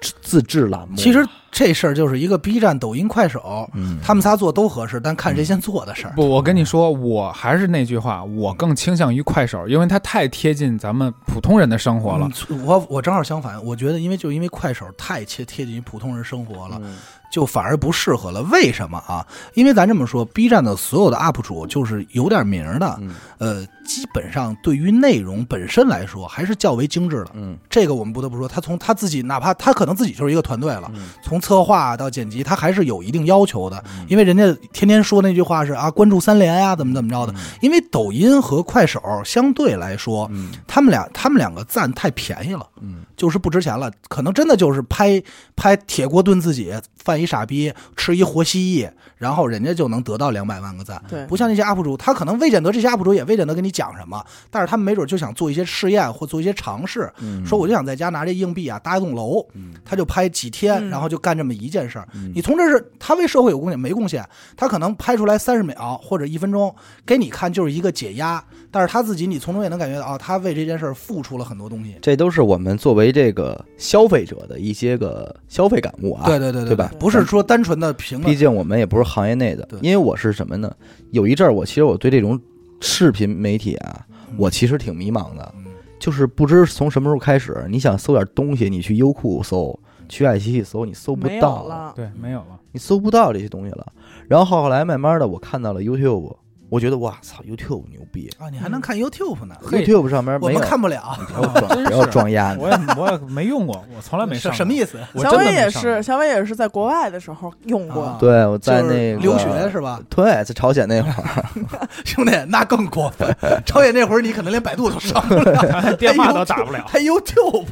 自制栏目。其实这事儿就是一个 B 站、抖音、快手，嗯，他们仨做都合适，但看谁先做的事儿。不，我跟你说，我还是那句话，我更倾向于快手，因为它太贴近咱们普通人的生活了。嗯我我正好相反，我觉得因为就因为快手太贴贴近于普通人生活了，嗯就反而不适合了。为什么啊？因为咱这么说，B 站的所有的 UP 主就是有点名儿的，嗯呃，基本上对于内容本身来说还是较为精致的。嗯这个我们不得不说，他从他自己，哪怕他可能自己就是一个团队了，嗯从策划到剪辑，他还是有一定要求的。嗯。因为人家天天说那句话是啊，关注三连呀，怎么怎么着的。因为抖音和快手相对来说，嗯。他们俩他们两个赞太便宜了，嗯就是不值钱了。可能真的就是拍拍铁锅炖自己，犯一傻逼，吃一活蜥蜴，然后人家就能得到两百万个赞。对，不像那些 UP 主，他可能未见得这些 UP 主也未见得跟你讲什么，但是他们没准就想做一些试验或做一些尝试，嗯，说我就想在家拿这硬币啊搭一栋楼，嗯他就拍几天，嗯然后就干这么一件事儿。嗯你从这是他为社会有贡献没贡献？他可能拍出来三十秒或者一分钟给你看，就是一个解压。但是他自己，你从中也能感觉到啊，他为这件事儿付出了很多东西。这都是我们作为这个消费者的一些个消费感悟啊。对对对对吧不是说单纯的评论。毕竟我们也不是行业内的，因为我是什么呢？有一阵儿，我其实我对这种视频媒体啊，我其实挺迷茫的，嗯就是不知从什么时候开始，你想搜点东西，你去优酷搜，去爱奇艺搜，你搜不到，了，对，没有了。你搜不到这些东西了。然后后来慢慢的，我看到了 YouTube，我觉得哇操，YouTube 牛逼啊，你还能看 YouTube 呢？，YouTube 上面我们看不了，不要装真是不要装鸭我，也我也没用过，我从来没上。什么意思？小伟也是，小伟也是在国外的时候用过啊，对，我在那个留学是吧？对，在朝鲜那会儿，兄弟，那更过分。朝鲜那会儿，你可能连百度都上不了，电话都打不了。还 YouTube。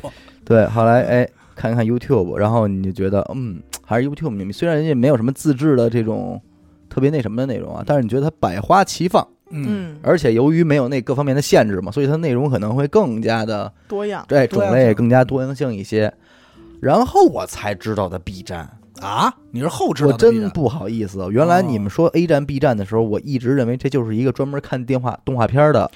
对，后来哎看一看 YouTube，然后你就觉得嗯，还是 YouTube 牛逼。虽然人家没有什么自制的这种特别那什么的内容啊，但是你觉得它百花齐放，嗯，嗯，而且由于没有那各方面的限制嘛，所以它内容可能会更加的多样，对种类更加多样性一些。然后我才知道的 B 站，啊，你是后知道我的 B 站真不好意思，原来你们说 A 站、B 站的时候，我一直认为这就是一个专门看电话动画片的。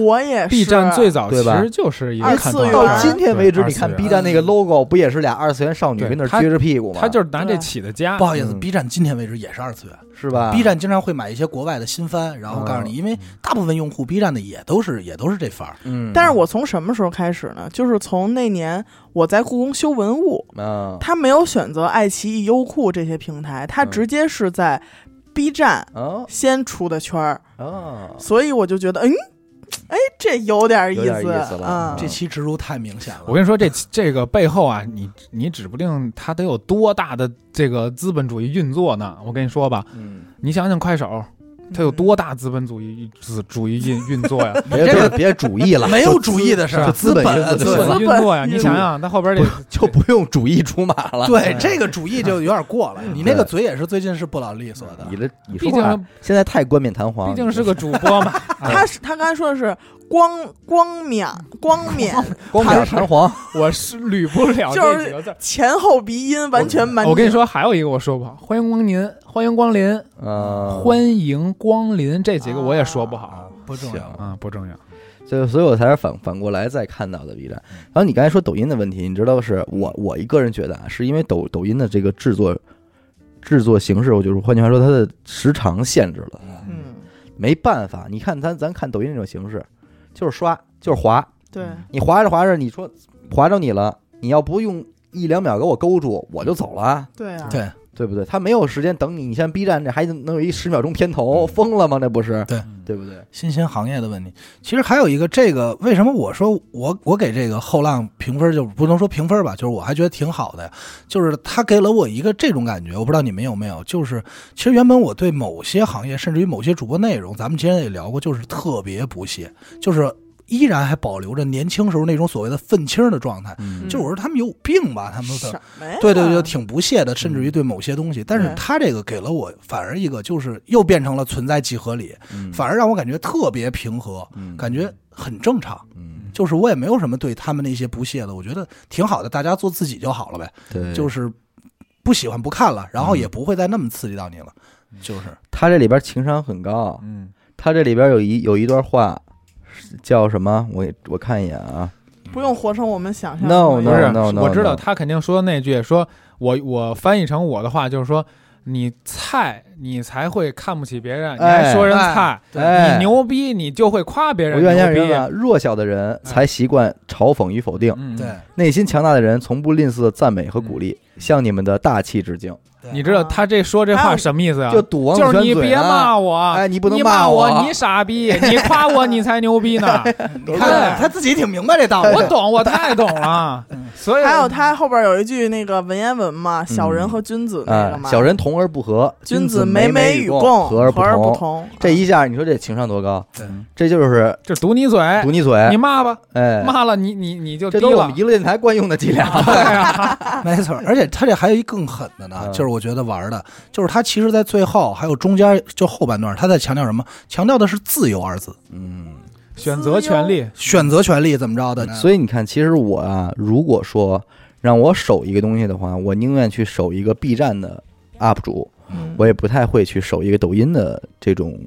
我也是 B 站最早其对吧实就是一个二看次元到动画片儿今天为止，对你看二次元 B 站那个 logo 不也是俩二次元少女对跟那儿撅着屁股吗？他就是拿这起的家不。好意思嗯，B 站今天为止也是二次元。是吧？B 站经常会买一些国外的新番，然后告诉你，嗯。因为大部分用户 B 站的也都是也都是这范儿。嗯，但是我从什么时候开始呢？就是从那年我在故宫修文物，啊。他没有选择爱奇艺、优酷这些平台，他嗯。直接是在 B 站啊先出的圈儿，哦，所以我就觉得，嗯，哎，这有点意有点思，意思了嗯，这期植入太明显了。我跟你说，这这个背后啊，你你指不定它得有多大的这个资本主义运作呢。我跟你说吧，嗯，你想想快手，它有多大资本主义资主义运运作呀？别别别主义了，没有主义的事儿，资本本运作资本运作呀！你想想，那后边这就不用主义出马了。对这个主义就有点过了。你那个嘴也是最近是不老利索的你。的你毕说话竟现在太冠冕堂皇，毕竟是个主播嘛。他是他刚才说的是光光冕光冕 光冕弹簧。我是捋不了就是这几个字。前后鼻音完全满。我跟你，说，还有一个我说不好，欢迎光临，欢迎光临，呃，欢迎光临，这几个我也说不好啊，不重要。啊，不重要。所以，所以我才是反反过来再看到的 B 站。然后你刚才说抖音的问题，你知道是我我一个人觉得啊，是因为抖抖音的这个制作制作形式，我就是换句话说，它的时长限制了，嗯，没办法。你看咱咱看抖音这种形式，就是刷就是滑，对，你滑着滑着，你说滑着你了，你要不用一两秒给我勾住，我就走了。对啊，对，对不对？他没有时间等你，你像 B 站这还能有一十秒钟片头，疯了吗？这不是？对对不对？新兴行业的问题。其实还有一个，这个为什么我说我我给这个后浪评分，就不能说评分吧，就是我还觉得挺好的呀。就是他给了我一个这种感觉，我不知道你们有没有。就是其实原本我对某些行业，甚至于某些主播内容，咱们之前也聊过，就是特别不屑，就是依然还保留着年轻时候那种所谓的愤青的状态。嗯就是我说他们有病吧，他们什的。对对对，挺不屑的，甚至于对某些东西，但是他这个给了我反而一个，就是又变成了存在即合理，嗯反而让我感觉特别平和，嗯感觉很正常。嗯，就是我也没有什么对他们那些不屑的，我觉得挺好的，大家做自己就好了呗。对，就是不喜欢不看了，然后嗯也不会再那么刺激到你了。就是他这里边情商很高，嗯，他这里边有一有一段话，是叫什么？我我看一眼啊。不用活成我们想象的 No，那不是 no，no，no，我知道他肯定说那句，说我我翻译成我的话就是说，你菜你才会看不起别人，你还说人菜，哎。你牛逼你就会夸别我人愿意人牛逼。啊，弱小的人才习惯嘲讽与否定，嗯，对，内心强大的人从不吝啬赞美和鼓励，向你们的大气致敬。你知道他这说这话什么意思啊？就堵王子就是你别骂我，哎你不能骂我，你傻逼，你夸我你才牛逼呢。你看他自己挺明白这道理。我懂，我太懂了。所以还有他后边有一句那个文言文嘛，小人和君子那哎个，嘛，小人同而不和，君子美美与共，和而不同。这一下，你说这情商多高？对这就是就堵你嘴，堵你嘴你，骂吧，哎，骂了你你你就这都是我们。娱乐电台惯用的伎俩。对啊，没错，而且他这还有一更狠的呢，嗯。就是我觉得玩的，就是他其实，在最后还有中间就后半段，他在强调什么？强调的是自由二字，嗯，选择权利，选择权利怎么着的？所以你看，其实我啊，如果说让我守一个东西的话，我宁愿去守一个 B 站的 UP 主，嗯。我也不太会去守一个抖音的这种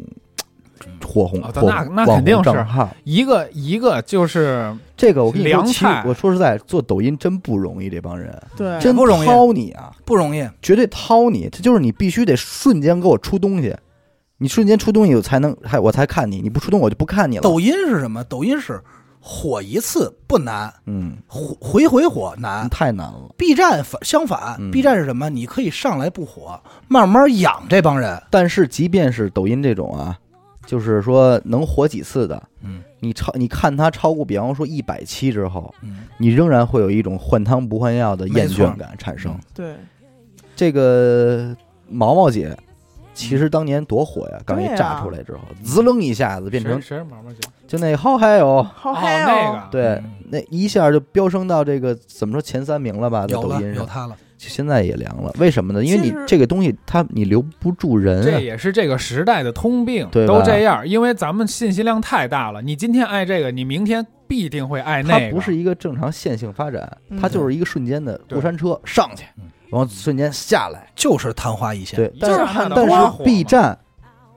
火红哦火那那肯定是。一个一个就是这个我跟你说，我说实在，做抖音真不容易，这帮人对，真不容易掏你啊，不容易，绝对掏你。这就是你必须得瞬间给我出东西，你瞬间出东西我才能还我才看你，你不出东西我就不看你了。抖音是什么？抖音是火一次不难，嗯，回回回火难。太难了。B 站反相反、嗯 b 站是什么？你可以上来不火，慢慢养这帮人。但是即便是抖音这种啊，就是说能火几次的，嗯。你超你看他超过，比方说一百期之后，嗯，你仍然会有一种换汤不换药的厌倦感产生。对，这个毛毛姐，其实当年多火呀！刚一炸出来之后，滋楞一下子变成谁毛毛姐？就那好嗨哦，哦，好嗨那个。对嗯，那一下就飙升到这个怎么说前三名了吧，在抖音上，有他了。现在也凉了。为什么呢？因为你这个东西它你留不住人啊，这也是这个时代的通病，对都这样。因为咱们信息量太大了，你今天爱这个，你明天必定会爱那个。它不是一个正常线性发展，嗯它就是一个瞬间的过山车上去嗯，然后瞬间下来。就是昙花一现。对，但是就是很但是 B 站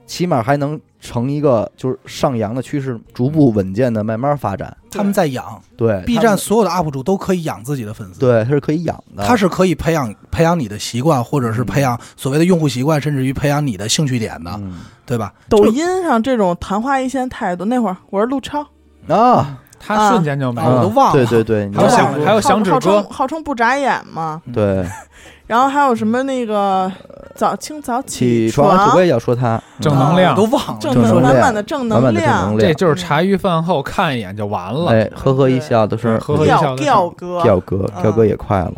起码还能成一个就是上扬的趋势，逐步稳健的慢慢发展。他们在养。对 B 站所有的 UP 主都可以养自己的粉丝，，对他是可以养的，他是可以培养培养你的习惯，或者是培养所谓的用户习惯，甚至于培养你的兴趣点的，嗯。对吧？抖音上这种昙花一现态度，那会儿我是陆超，啊，他瞬间就没啊我了。都忘了。对对对，你还有响还有响指号称号称不眨眼嘛，对。然后还有什么那个早清早起床，床，我也要说他正能量都忘了，正正能量满满的正满满的正能，量这，就是茶余饭后看一眼就完了。哎，呵呵一笑都是呵呵一笑吊的吊哥，调哥，嗯调哥也快了，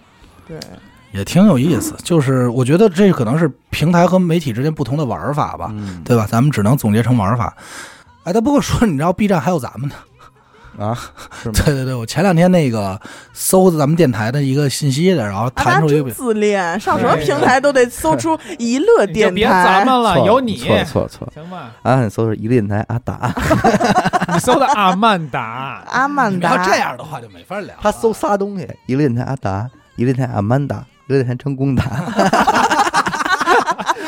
对，也挺有意思。就是我觉得这可能是平台和媒体之间不同的玩法吧，嗯对吧？咱们只能总结成玩法。哎，但不过说，你知道 B 站还有咱们呢？啊，是吗？对对对，我前两天那个搜咱们电台的一个信息的，然后弹出一个，自恋，上什么平台都得搜出娱乐电别咱。们了，有你，错错错，行吧？啊，你搜是一乐电台阿达，你搜的阿曼达，阿曼达，要这样的话就没法聊。他搜仨东西，一乐电台阿达，一乐电台阿曼达，一乐电台成功达，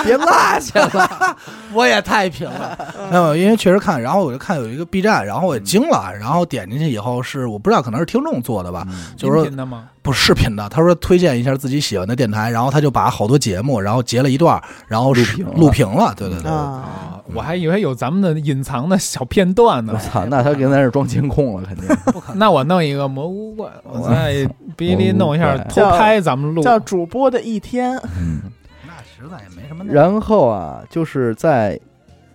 别落下了，我也太平了，没有，因为确实看，然后我就看有一个 B 站，然后我也惊了，然后点进去以后是我不知道可能是听众做的吧，就是说？不是视频的，他说推荐一下自己喜欢的电台，然后他就把好多节目，然后截了一段，然后是录屏了。录屏了，对对对，啊，啊，我还以为有咱们的隐藏的小片段呢。我。操，那他应该是装监控了，肯定。那我弄一个蘑菇怪，我在哔哩弄一下偷拍咱们录。叫主播的一天，嗯，那实在也没什么然后啊，就是在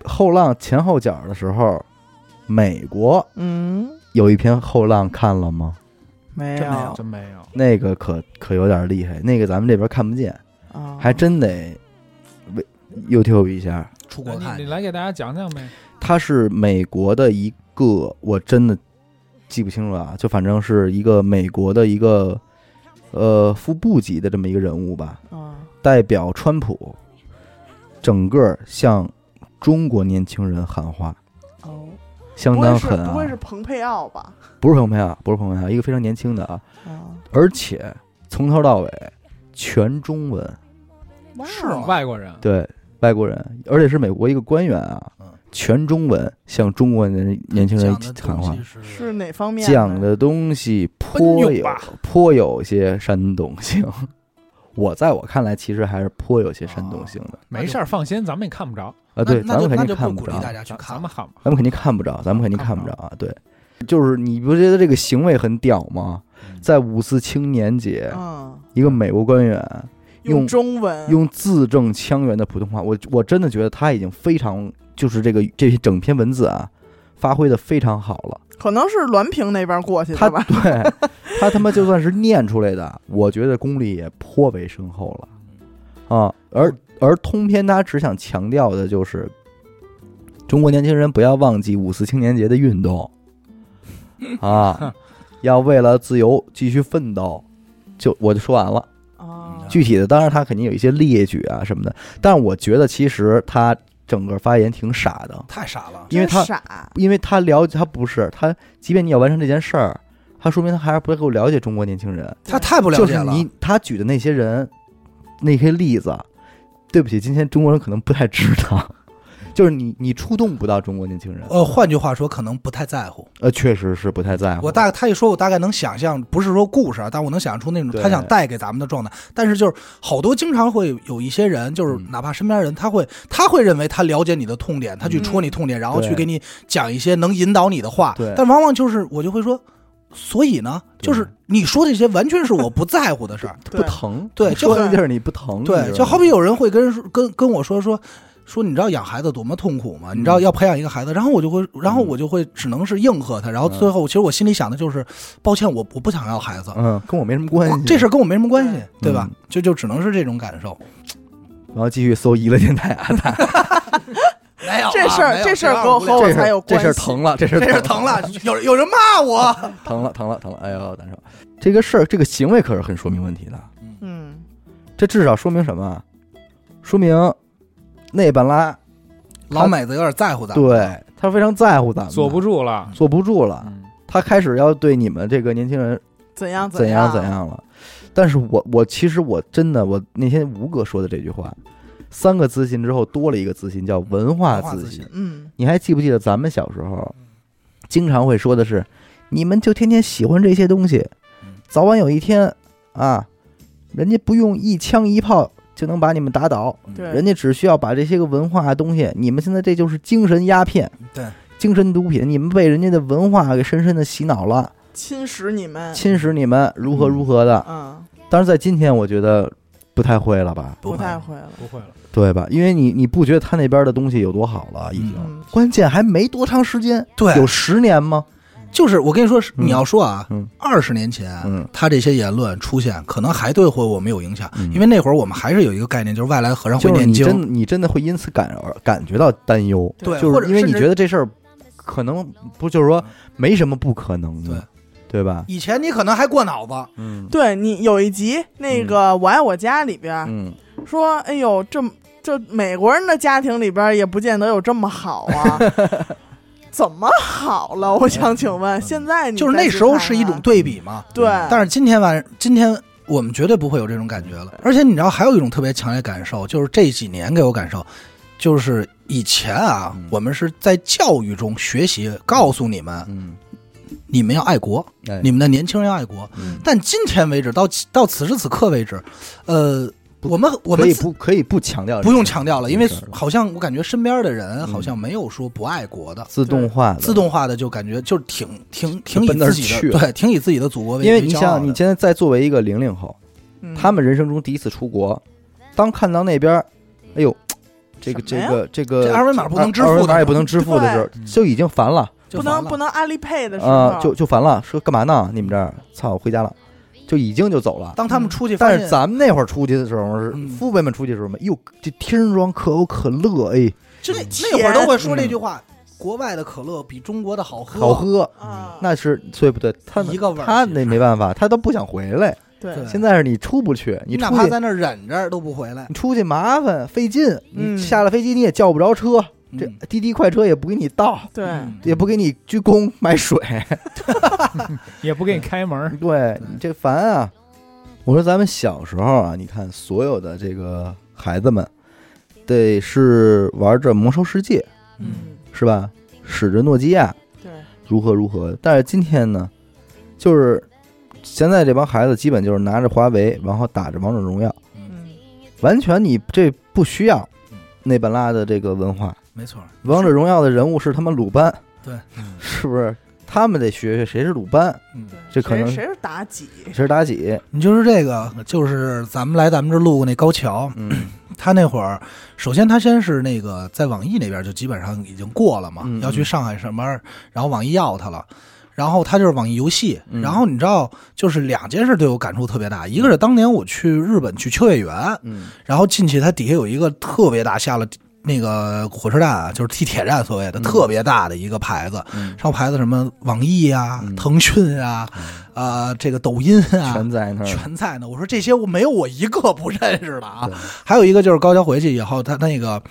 后浪前后脚的时候，美国嗯，有一篇后浪看了吗？没有有真没有，那个可可有点厉害，那个咱们这边看不见，啊，还真得为 YouTube 一下。出国看你你来给大家讲讲呗。他是美国的一个，我真的记不清楚啊，就反正是一个美国的一个呃副部级的这么一个人物吧，啊，代表川普，整个向中国年轻人喊话，哦，相当狠啊！不会是蓬佩奥吧？不是蓬佩奥，不是蓬佩奥，一个非常年轻的啊，啊，而且从头到尾全中文，是吗外国人，对外国人，而且是美国一个官员啊。嗯，全中文向中国年年轻人喊话，是是哪方面讲的东西颇有颇有些煽动性。我在我看来，其实还是颇有些煽动性的没事儿，放心，咱们也看不着。啊。对，咱们肯定看不着，大家去咱看咱们看吧。咱们肯定看不着，咱们肯定看看不不着啊。对，就是你不觉得这个行为很屌吗？嗯在五四青年节，嗯，一个美国官员用中文用字正腔圆的普通话，我我真的觉得他已经非常就是这个这整篇文字啊，发挥的非常好了。可能是滦平那边过去他的吧？对他他妈就算是念出来的，我觉得功力也颇为深厚了啊。而而通篇他只想强调的就是，中国年轻人不要忘记五四青年节的运动啊，要为了自由继续奋斗。就我就说完了，啊，具体的当然他肯定有一些列举啊什么的，但我觉得其实他整个发言挺傻的，太傻了。因为他傻，因为他了解他不是他，即便你要完成这件事儿，他说明他还是不够了解中国年轻人。他太不了就是解了，你他举的那些人，那些例子，对不起，今天中国人可能不太知道，就是你你触动不到中国年轻人，呃，换句话说，可能不太在乎。呃，确实是不太在乎。我大概他一说，我大概能想象，不是说故事啊，但我能想象出那种他想带给咱们的状态。但是就是好多经常会有一些人，就是嗯哪怕身边人，他会他会认为他了解你的痛点，他去戳你痛点，然后去给你讲一些能引导你的话对。但往往就是我就会说，所以呢，就是你说这些完全是我不在乎的事儿。不疼，对就说的地儿你不疼，对，就好比有人会跟跟跟我说说说，你知道养孩子多么痛苦吗？你知道嗯要培养一个孩子，然后我就会，然后我就会只能是应和他，然后最后其实我心里想的就是，抱歉，我我不想要孩子，嗯，跟我没什么关系。这事儿跟我没什么关系，对对吧？就就只能是这种感受。然后继续搜娱乐电台 啊，没有这事儿这事儿跟我和我这事儿这才有关系。这事儿疼了，这事儿这事儿疼了，有有人骂我。疼了，疼了，疼了，哎呦，难受。这个事儿，这个行为可是很说明问题的。嗯，这至少说明什么？说明内本拉老美子有点在乎咱们，对他非常在乎咱们，坐不住了。坐不住了，嗯，他开始要对你们这个年轻人怎样怎样样怎样了。但是我我其实我真的我那天吴哥说的这句话，三个自信之后多了一个自信，叫文化自信你还记不记得咱们小时候经常会说的是，你们就天天喜欢这些东西嗯，早晚有一天啊，人家不用一枪一炮就能把你们打倒，对，人家只需要把这些个文化东西，你们现在这就是精神鸦片、对，精神毒品，你们被人家的文化给深深的洗脑了，侵蚀你们，侵蚀你们如何如何的。嗯，但是在今天，我觉得不太会了吧，不太会了，不会了，对吧？因为你你不觉得他那边的东西有多好了，已经。嗯，关键还没多长时间，对有十年吗？就是我跟你说，你要说啊嗯，二十年前，嗯。他这些言论出现，可能还对会我们有影响，嗯。因为那会儿我们还是有一个概念，就是外来和尚会就是念经，你真你真的会因此感感觉到担忧，对，或就是因为你觉得这事儿可能不就是说没什么不可能的，对。吧？以前你可能还过脑子，嗯。对你有一集那个《我爱我家》里边嗯，说，哎呦，这这美国人的家庭里边也不见得有这么好啊。怎么好了？我想请问，现在你就是那时候是一种对比嘛。对，但是今天晚今天我们绝对不会有这种感觉了。而且你知道，还有一种特别强烈感受，就是这几年给我感受，就是以前啊，嗯我们是在教育中学习，告诉你们，嗯，你们要爱国，哎你们的年轻人要爱国。嗯但今天为止，到到此时此刻为止，呃，我们我们可以不可以不强调，不用强调了，因为好像我感觉身边的人嗯。好像没有说不爱国的。自动化的。自。动化的就感觉就是挺挺挺以自己去的对，挺以自己的祖国为因为你想，为骄傲的你现在再作为一个零零后，嗯。他们人生中第一次出国，当看到那边，哎呦，这个这个这个这二维码不能支付的二维码也不能支付的时候，就已经烦了。不能不能阿里配的时候，啊，就就烦了，说干嘛呢？你们这儿，操，我回家了，就已经就走了。当他们出去，但是咱们那会儿出去的时候，父辈们出去的时候嘛，哟，这天装可口可乐，哎，就那那会儿都会说这句话：国外的可乐比中国的好喝。好喝，啊，那是对不对？他一个味儿他那没办法，他都不想回来。对对现在是你出不去，你出去哪怕在那忍着都不回来你。出去麻烦费劲，嗯你下了飞机你也叫不着车，这嗯。滴滴快车也不给你倒，对，嗯。也不给你鞠躬买水 也不给你开门儿，对你这烦啊！我说咱们小时候啊，你看所有的这个孩子们，得是玩着魔兽世界嗯，是吧？使着诺基亚对，如何如何，但是今天呢，就是现在这帮孩子基本就是拿着华为，然后打着王者荣耀，嗯，完全你这不需要嗯内本拉的这个文化。没错。王者荣耀的人物是他们鲁班，对，是不是？他们得学学谁是鲁班，嗯，这可能谁谁是妲己？谁是妲己。你就是这个，就是咱们来咱们这路过那高桥，嗯他那会儿，首先他先是那个在网易那边就基本上已经过了嘛，嗯要去上海上班，然后网易要他了。然后他就是网易游戏，嗯然后你知道，就是两件事对我感触特别大，一个是当年我去日本去秋叶原，嗯然后进去，他底下有一个特别大，下了那个火车站啊，就是地铁站所谓的、嗯特别大的一个牌子，嗯，上牌子什么网易啊、嗯腾讯啊、啊、这个抖音啊，全在那儿。全在呢。我说这些我没有我一个不认识的啊。还有一个就是高桥回去以后，他他那个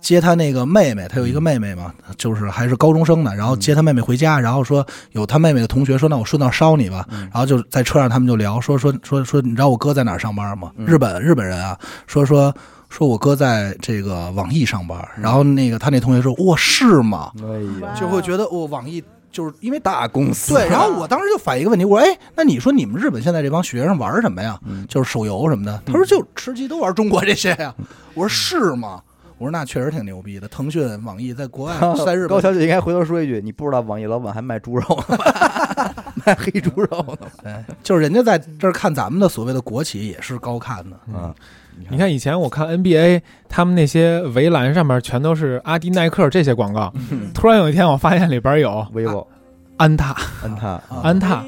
接他那个妹妹，他有一个妹妹嘛，就是还是高中生呢，然后接他妹妹回家，然后说有他妹妹的同学说，那我顺道捎你吧。嗯然后就在车上他们就聊，说说说说，你知道我哥在哪儿上班吗？嗯日本日本人啊，说说。说我哥在这个网易上班，然后那个他那同学说：“哇，是吗哎呀，？”就会觉得我、网易就是因为大公司。对，然后我当时就反映一个问题，我说：“哎，那你说你们日本现在这帮学生玩什么呀？嗯就是手游什么的？”他说：“就吃鸡都玩中国这些呀。”我说：“是吗？”我说：“那确实挺牛逼的。腾讯、网易在国外，在日本，高小姐应该回头说一句：“你不知道网易老板还卖猪肉呢，卖黑猪肉呢哎，就是人家在这儿看咱们的所谓的国企也是高看的。啊！你看。以前我看 NBA，他们那些围栏上面全都是阿迪、耐克这些广告。突然有一天，我发现里边有 vivo、安踏，安踏，啊安踏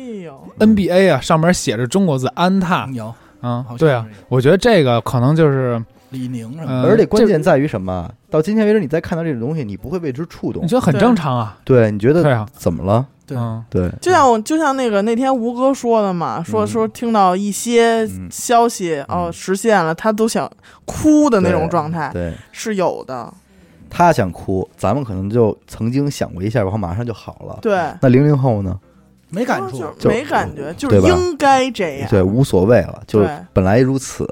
，NBA 啊，上面写着中国字安踏。有。啊，对啊，我觉得这个可能就是李宁什么而且关键在于什么？到今天为止，你再看到这种东西，你不会为之触动。你。觉得很正常啊，对，你觉得对啊，怎么了？对嗯，对，就像我就像那个那天吴哥说的嘛，说嗯说听到一些嗯消息哦嗯实现了，他都想哭的那种状态对是有的。他想哭，咱们可能就曾经想过一下，然后马上就好了。对，那零零后呢？没感触。就是没感觉，就是应该这样。对，无所谓了，就是本来如此。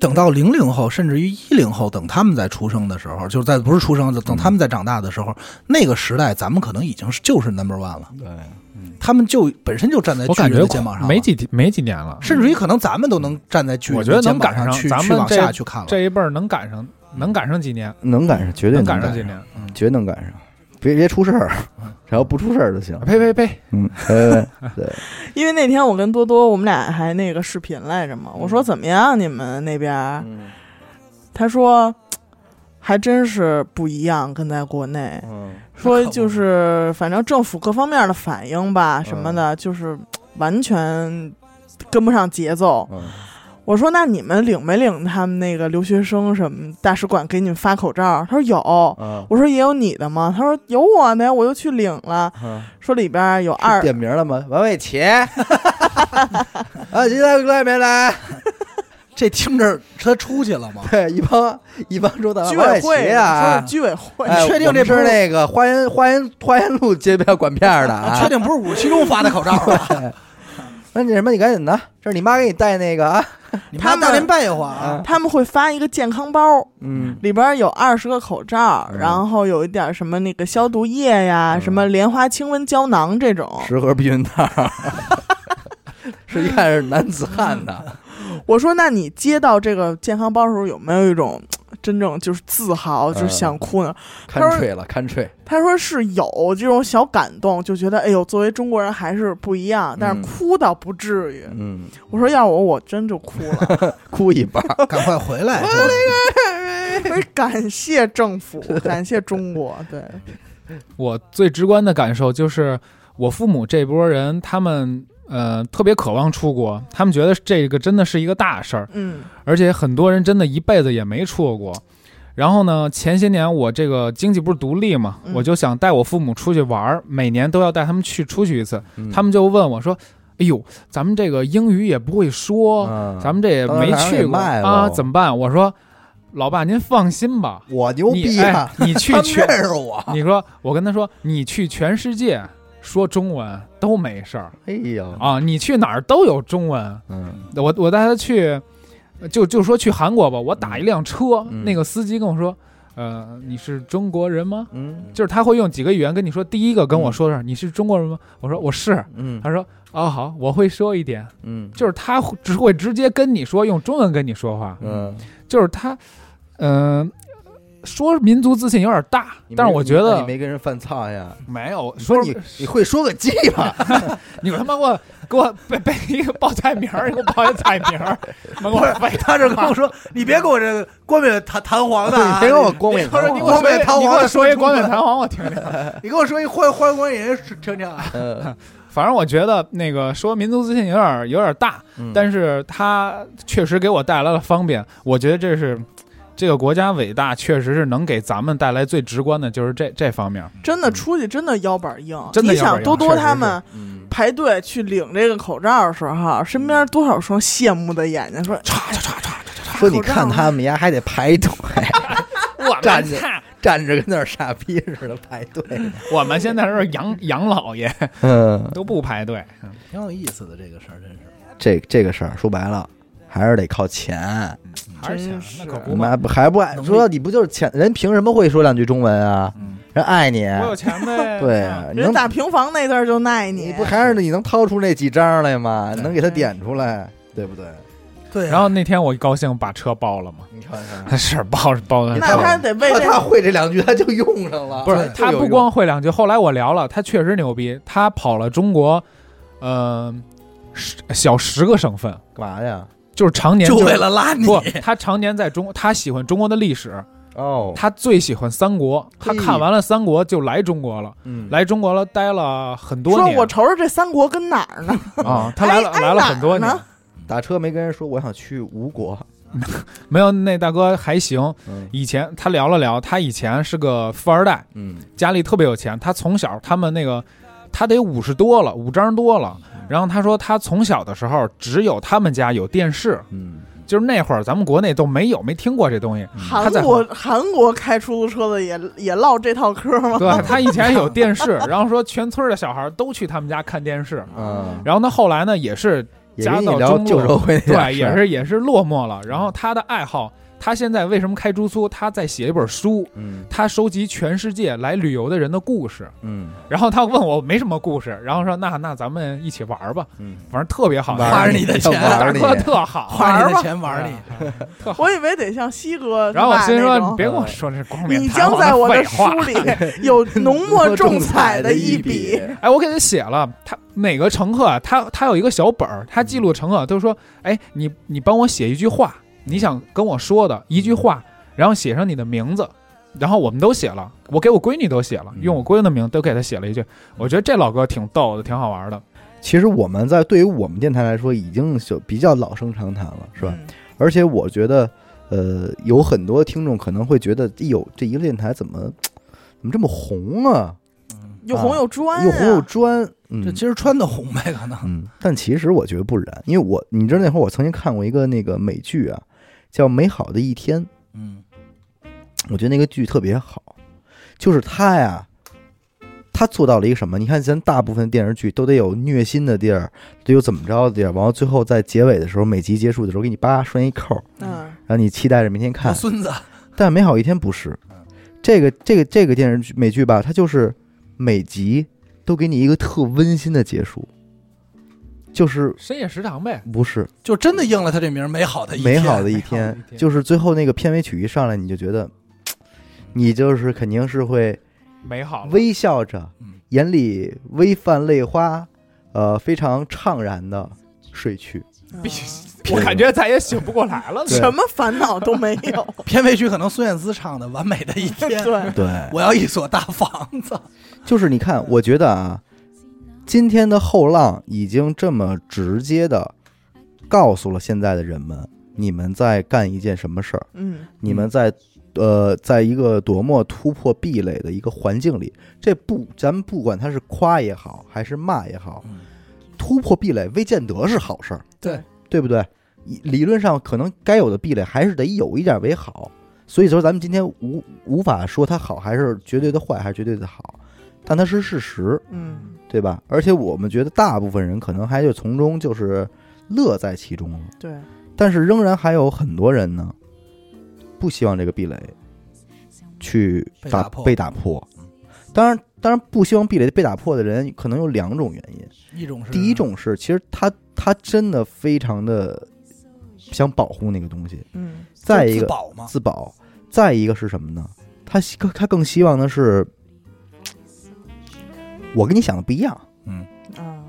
等到零零后，甚至于一零后，等他们在出生的时候，就是在不是出生，等他们在长大的时候，那个时代，咱们可能已经是就是 number one 了。对，他们就本身就站在巨人我感觉的肩膀上了，没几没几年了，甚至于可能咱们都能站在巨人我觉得能的肩膀赶上去去往咱们这下去看了。这一辈儿能赶上能赶上几年，能赶上，绝对能赶赶上几年。嗯，绝对能赶上。别别出事儿，只要不出事儿就行。呸呸呸！嗯，对 对，因为那天我跟多多，我们俩还那个视频来着嘛。我嗯说怎么样，你们那边？嗯他说还真是不一样，跟在国内。嗯说就是反正政府各方面的反应吧，什么的，就是完全跟不上节奏。嗯我说那你们领没领他们那个留学生什么大使馆给你们发口罩？他说有。嗯我说也有你的吗？他说有我的呀，我又去领了。嗯，说里边有二点名了吗？王伟奇，啊，现在外面来，这听着他出去了吗？对，一帮一帮中大居委会，啊，居委会。你确定这是那个花园花园花园路街边管片儿的啊？确定不是五七中发的口罩 吧？那你什么？你赶紧的，这是你妈给你带那个啊。你 他们他们会发一个健康包，嗯。里边有二十个口罩，嗯。然后有一点什么那个消毒液呀，嗯。什么莲花清瘟胶囊这种。十盒避孕套，是一看是男子汉的。我说，那你接到这个健康包的时候，有没有一种真正就是自豪，就是想哭呢？看吹了。他说是有这种小感动，就觉得哎呦，作为中国人还是不一样，但是嗯哭倒不至于。嗯，我说要我，我真就哭了。哭一半儿。赶快回来！感谢政府，感谢中国，对，我最直观的感受就是，我父母这波人，他们呃特别渴望出国，他们觉得这个真的是一个大事儿，嗯而且很多人真的一辈子也没出过国。然后呢，前些年我这个经济不是独立嘛，嗯我就想带我父母出去玩儿，每年都要带他们去出去一次。嗯他们就问我说：“哎呦，咱们这个英语也不会说，嗯咱们这也没去过啊，怎么办？”我说：“老爸，您放心吧，我牛你逼啊！哎，你去全认识我。你说，我跟他说，你去全世界说中文都没事儿。哎呀，啊，你去哪儿都有中文。嗯。我我带他去，就就说去韩国吧，我打一辆车，嗯。那个司机跟我说，呃，你是中国人吗？嗯。就是他会用几个语言跟你说，第一个跟我说的是、你是中国人吗？我说我是。嗯。他说哦好，我会说一点，嗯。就是他会只会直接跟你说，用中文跟你说话，嗯，就是他，嗯、说民族自信有点大，但是我觉得你没跟人犯操呀？没有说说你你会说个鸡巴？你他妈给我给我背背一个报菜名儿，你给我报一个菜名儿，我背。他这跟我说：“你别给我这个冠冕堂堂皇的啊，你别跟我光冕堂皇他说你给我说一，冠冕堂皇你给我说一说中文冠冕堂皇，我 听听。你跟我说一欢欢欢迎听听啊。嗯反正我觉得那个说民族自信有点有点大，嗯但是他确实给我带来了方便。我觉得这是这个国家伟大，确实是能给咱们带来最直观的，就是这这方面。真的出去真的腰板硬。真的你想多多他们嗯，排队去领这个口罩的时候，身边多少双羡慕的眼睛说唰唰唰唰唰说你看他们家还得排队，我站着站着跟那儿傻逼似的排队。我们现在是杨杨老爷，嗯，都不排队。挺有意思的这个事儿，真是。这这个事儿说白了还是得靠钱。还是钱，那是可不还不爱说你不就是钱？人凭什么会说两句中文啊？嗯，人爱你，我有钱呗。对啊，你能人打平房那字儿就耐你，你不还是你能掏出那几张来吗？能给他点出来，对不对？对啊。然后那天我高兴把车包了嘛，你看看，是包是包的。那他得为他他会这两句，他就用上了。不是他不光会两句，后来我聊了，他确实牛逼，他跑了中国，呃，十小十个省份，干嘛呀？就是常年就是为了拉你，不，他常年在中，他喜欢中国的历史，哦，他最喜欢三国，他看完了三国就来中国了，嗯，来中国了待了很多年。说我瞅瞅这三国跟哪儿呢？啊，他来了哎来了很多年。打车没跟人说我想去吴国。没有那大哥还行，嗯。以前他聊了聊，他以前是个富二代，嗯。家里特别有钱，他从小他们那个他得五十多了，五张多了。然后他说他从小的时候只有他们家有电视，嗯就是那会儿咱们国内都没有没听过这东西。韩国韩国开出租车的也也唠这套嗑吗？对他以前有电视，然后说全村的小孩都去他们家看电视。嗯，然后呢，后来呢也是也家到中落旧社会对，也是也是落寞了。然后他的爱好，他现在为什么开住宿？他在写一本书，嗯。他收集全世界来旅游的人的故事。嗯。然后他问我没什么故事，然后说那那咱们一起玩吧，嗯，反正特别好，花着你的钱大玩你哥特好，花你的玩吧。钱玩你，特好。我以为得像西哥然后我心说，你别跟我说这光面你将在我的书里 有浓墨重彩的一笔。哎，我给他写了，他每个乘客啊，他他有一个小本儿，他记录乘客都说，哎，你你帮我写一句话，你想跟我说的一句话，然后写上你的名字，然后我们都写了，我给我闺女都写了，嗯。用我闺女的名字都给她写了一句，我觉得这老哥挺逗的，挺好玩的。其实我们在对于我们电台来说，已经就比较老生常谈了，是吧？嗯。而且我觉得，呃，有很多听众可能会觉得，哎呦，这一个电台怎么 怎么这么红啊？又红又专又红又呀，专，嗯，这今儿穿的红呗，可能。嗯，但其实我觉得不然，因为我你知道那会儿我曾经看过一个那个美剧啊，叫《美好的一天》，嗯我觉得那个剧特别好，就是他呀，他做到了一个什么？你看咱大部分电视剧都得有虐心的地儿，得有怎么着的地儿，完了最后在结尾的时候，每集结束的时候给你叭拴一扣，嗯，让你期待着明天看。孙子 但《美好一天》不是，这个这个这个电视剧美剧吧，它就是每集都给你一个特温馨的结束，就是深夜食堂呗，不是。就真的应了他这名儿，美好的一美天好的一天美好的一，天。就是最后那个片尾曲一上来，你就觉得，你就是肯定是会美好了。微笑着嗯，眼里微泛泪花，呃，非常怅然的睡去。必我感觉咱也醒不过来了。对。什么烦恼都没有。片尾曲可能孙燕姿唱的《完美的一天》，对，对，我要一所大房子，就是你看，我觉得啊，今天的后浪已经这么直接的告诉了现在的人们，你们在干一件什么事儿，嗯，你们在。呃，在一个多么突破壁垒的一个环境里，这不，咱们不管他是夸也好，还是骂也好，嗯。突破壁垒未见得是好事儿，对。对不对？理论上可能该有的壁垒还是得有一点为好，所以说咱们今天无无法说它好还是绝对的坏还是绝对的好，但它是事实，嗯，对吧？而且我们觉得大部分人可能还就从中就是乐在其中了，对，但是仍然还有很多人呢，不希望这个壁垒去打被打破被打破。当然，当然不希望壁垒被打破的人可能有两种原因。一种是第一种是，其实他他真的非常的想保护那个东西。嗯，再一个自保嘛，自保，再一个是什么呢？他希他更希望的是，我跟你想的不一样。嗯，啊，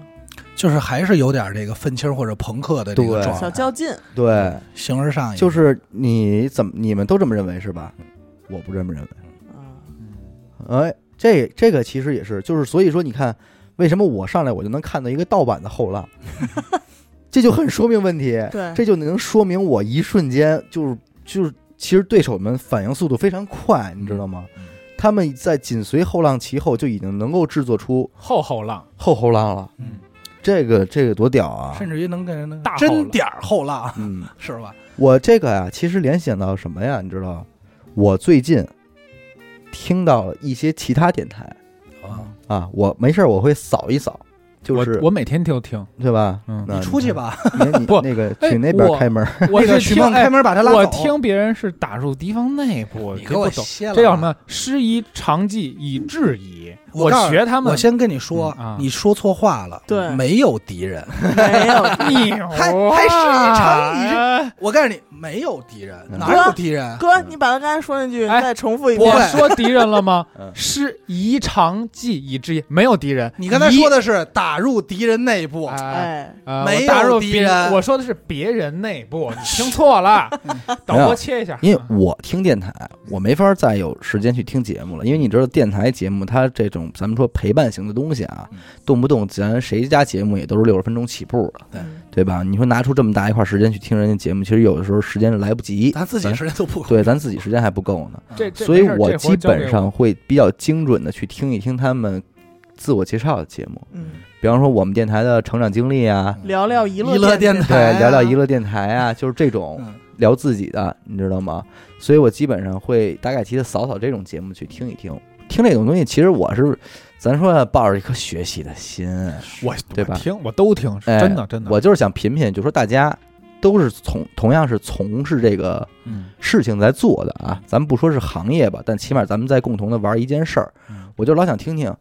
就是还是有点这个愤青或者朋克的这个对。状态，小较劲，对，形而上也就是你怎么你们都这么认为是吧？我不这么认为。啊，哎，这这个其实也是，就是所以说，你看，为什么我上来我就能看到一个盗版的后浪，这就很说明问题。对，这就能说明我一瞬间就是就是，其实对手们反应速度非常快，你知道吗？嗯他们在紧随后浪其后，就已经能够制作出后后浪，后后浪了。嗯，这个这个多屌啊！甚至于能给人能大后浪真点儿后浪，嗯，是吧？我这个呀，其实联想到什么呀？你知道，我最近听到了一些其他电台啊，啊，我没事儿我会扫一扫，就是我我每天都听，对吧？嗯你出去吧，你你 不那个哎去那边开门。我 那个是听哎许梦开门把他拉走。我听别人是打入敌方内部，你给我懂，歇了，这叫什？么？师夷长技以制夷。我学他们，我先跟你说嗯啊，你说错话了，对没有敌人。没有，牛啊，还还师夷长技哎我告诉你，没有敌人，嗯哪有敌人？哥，你把他刚才说那句哎再重复一遍我。说敌人了吗 嗯？师夷长技以制夷，没有敌人。你刚才说的是打入敌人内部，哎，没有我打入敌人我说的是别人内部，你听错了。导播切一下，因为我听电台，我没法再有时间去听节目了，因为你知道电台节目它这种咱们说陪伴型的东西啊嗯，动不动咱谁家节目也都是六十分钟起步的，对对吧？你说拿出这么大一块时间去听人家节目，其实有的时候时间来不及，咱自己时间都不够。对咱自己时间还不够呢，所以我基本上会比较精准的去听一听他们自我介绍的节目。嗯，比方说我们电台的成长经历啊，聊聊娱乐电，台啊聊聊娱乐电台啊，就是这种嗯聊自己的，你知道吗？所以我基本上会大概其的扫扫这种节目去听一听，听这种东西，其实我是，咱说抱着一颗学习的心，我对吧我听我都听，哎真的真的，我就是想品品，就说大家都是从同样是从事这个嗯事情在做的啊，咱们不说是行业吧，但起码咱们在共同的玩一件事儿，嗯我就老想听听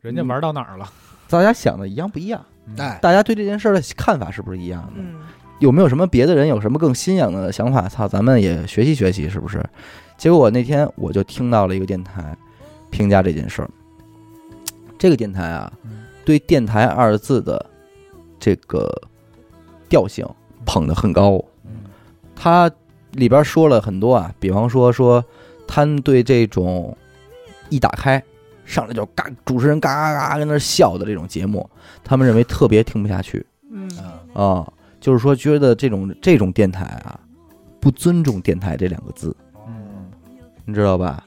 人家玩到哪儿了？大家想的一样不一样，嗯哎，大家对这件事儿的看法是不是一样的？嗯，有没有什么别的人有什么更新颖的想法？操，咱们也学习学习，是不是？结果我那天我就听到了一个电台评价这件事儿，这个电台啊，嗯。对“电台”二字的这个调性捧得很高。嗯。它里边说了很多啊，比方说说他们对这种一打开上来就嘎主持人嘎嘎嘎跟那笑的这种节目，他们认为特别听不下去。嗯，嗯啊，就是说觉得这种这种电台啊，不尊重电台这两个字，嗯。你知道吧？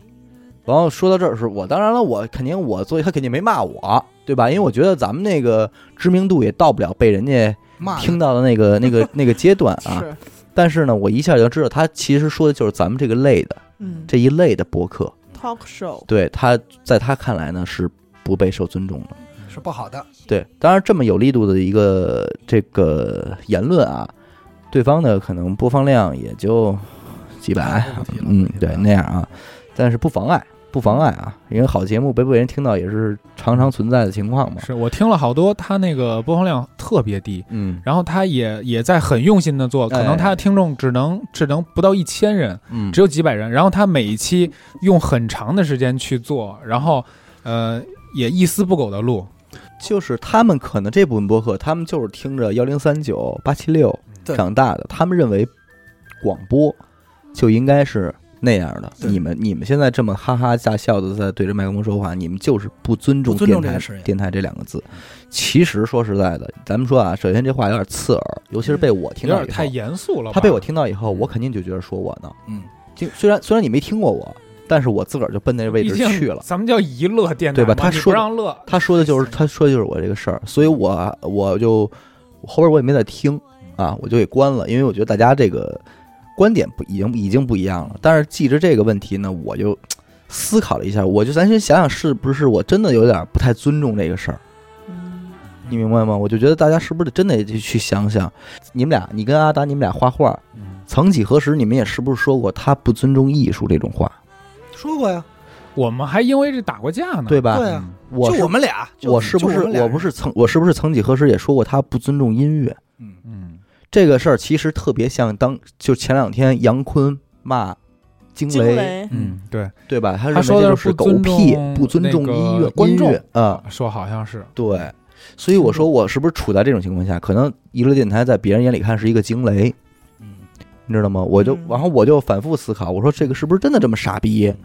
然后说到这儿是我，当然了，我肯定我作为他肯定没骂我，对吧？因为我觉得咱们那个知名度也到不了被人家骂听到的那个 那个那个阶段啊。是，但是呢，我一下就知道他其实说的就是咱们这个类的嗯。这一类的博客，，talk show，对他在他看来呢是不被受尊重的。是不好的，对，当然这么有力度的一个这个言论啊，对方呢可能播放量也就几百嗯对那样啊，但是不妨碍，不妨碍啊，因为好节目被被人听到也是常常存在的情况嘛。是我听了好多，他那个播放量特别低，嗯。然后他也也在很用心的做，可能他的听众只能只能不到一千人，嗯，只有几百人，然后他每一期用很长的时间去做，然后呃也一丝不苟的录，就是他们可能这部分播客，他们就是听着幺零三九八七六长大的，他们认为广播就应该是那样的。你们你们现在这么哈哈大笑的在对着麦克风说话，你们就是不尊重电台电台这两个字。其实说实在的，咱们说啊，首先这话有点刺耳，尤其是被我听到有点太严肃了。他被我听到以后，我肯定就觉得说我呢。嗯，就虽然虽然你没听过我，但是我自个儿就奔那位置去了。咱们叫娱乐电台对吧他说不让乐，他说的就是他说的就是我这个事儿，所以我我就后边我也没再听啊，我就给关了，因为我觉得大家这个观点不已经已经不一样了。但是记着这个问题呢，我就思考了一下，我就咱先想想是不是我真的有点不太尊重这个事儿，嗯，你明白吗？我就觉得大家是不是真得去想想，你们俩，你跟阿达，你们俩画画，曾几何时你们也是不是说过他不尊重艺术这种话，说过呀，我们还因为这打过架呢。对吧？对啊，我就我们俩，我是不是我不是曾我是不是曾几何时也说过他不尊重音乐？嗯，嗯，这个事儿其实特别像当就前两天杨坤骂惊雷，惊雷，嗯，对，对吧？他认他为说的是狗尊屁，重不尊重那个音乐观众音乐啊、说好像是，对。所以我说我是不是处在这种情况下，可能娱乐电台在别人眼里看是一个惊雷，嗯，你知道吗？我就嗯然后我就反复思考，我说这个是不是真的这么傻逼，嗯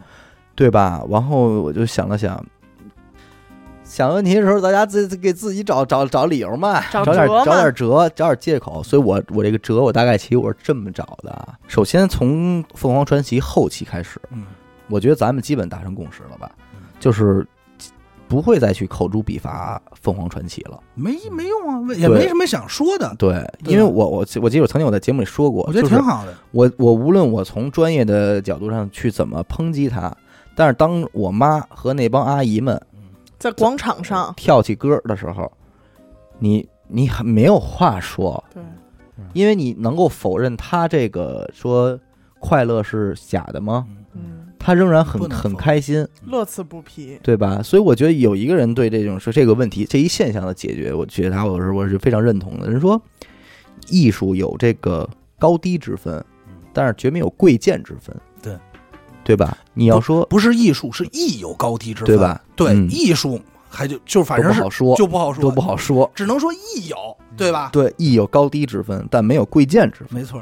对吧？然后我就想了想。想问题的时候，大家自己给自己找找找理由嘛，找找点找点辙，找点借口。所以我我这个辙，我大概其实我是这么找的。啊。首先从凤凰传奇后期开始，嗯，我觉得咱们基本达成共识了吧。嗯，就是不会再去口诛笔伐凤凰传奇了。没没用啊，也没什么想说的，对，对因为我我我记得我曾经我在节目里说过，我觉得挺好的，我我无论我从专业的角度上去怎么抨击他，但是当我妈和那帮阿姨们在广场上，跳起歌的时候，你你很没有话说，对，因为你能够否认他这个说快乐是假的吗？嗯。嗯，他仍然很很开心，乐此不疲，对吧？所以我觉得有一个人对这种说这个问题这一现象的解决，我觉得他我是我是非常认同的。人说艺术有这个高低之分，但是绝没有贵贱之分，对对吧？你要说不是艺术，是艺有高低之分，对吧？对，嗯艺术还就就反正是不好说，就不好说，都不好说。只能说艺有，对吧？对，艺有高低之分，但没有贵贱之分。没错，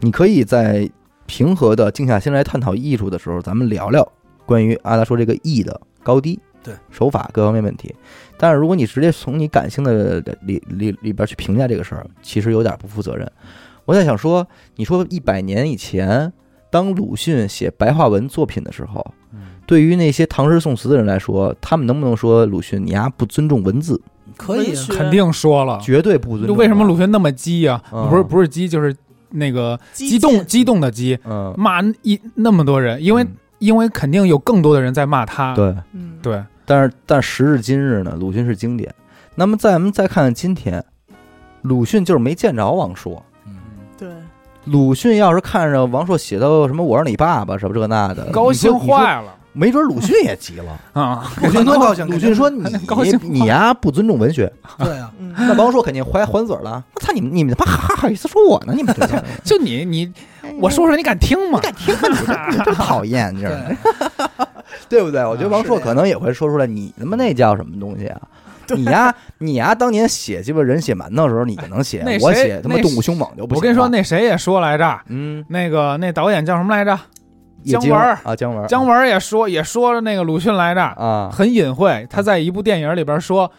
你可以在平和的静下心来探讨艺术的时候，咱们聊聊关于阿达说这个艺的高低、对手法各方面问题。但是如果你直接从你感性的里里里边去评价这个事儿，其实有点不负责任。我在想说，你说一百年以前，当鲁迅写白话文作品的时候，对于那些唐诗宋词的人来说，他们能不能说鲁迅你丫不尊重文字？可以肯定说了。绝对不尊就重。为什么鲁迅那么激呀？嗯不是不是激，就是那个激激动激动的激，嗯，骂一那么多人，因为嗯因为肯定有更多的人在骂他。对，嗯，对，但是但时至今日呢，鲁迅是经典。那么咱们再看看今天，鲁迅就是没见着王朔。对，鲁迅要是看着王朔写到什么“我是你爸爸”什么这那的，高兴坏了没准鲁迅也急了。啊！鲁迅说肯定高兴 鲁迅说你你呀不尊重文学，对啊，嗯，那王朔肯定还还嘴了。我操你们你们他妈还好意思说我呢？你们这就你你，我说出来你敢听吗？你敢听吗？你这真讨厌，你知道吗？对，不对？我觉得王朔可能也会说出来，你他妈那叫什么东西啊？对你呀，你呀，当年写鸡巴人血馒头的时候，你就能写我写他妈动物凶猛就不行。我跟你说，那谁也说来着，嗯，那个那导演叫什么来着？姜文儿啊，姜文，姜文也说也说了那个鲁迅来着，啊很隐晦。他在一部电影里边说，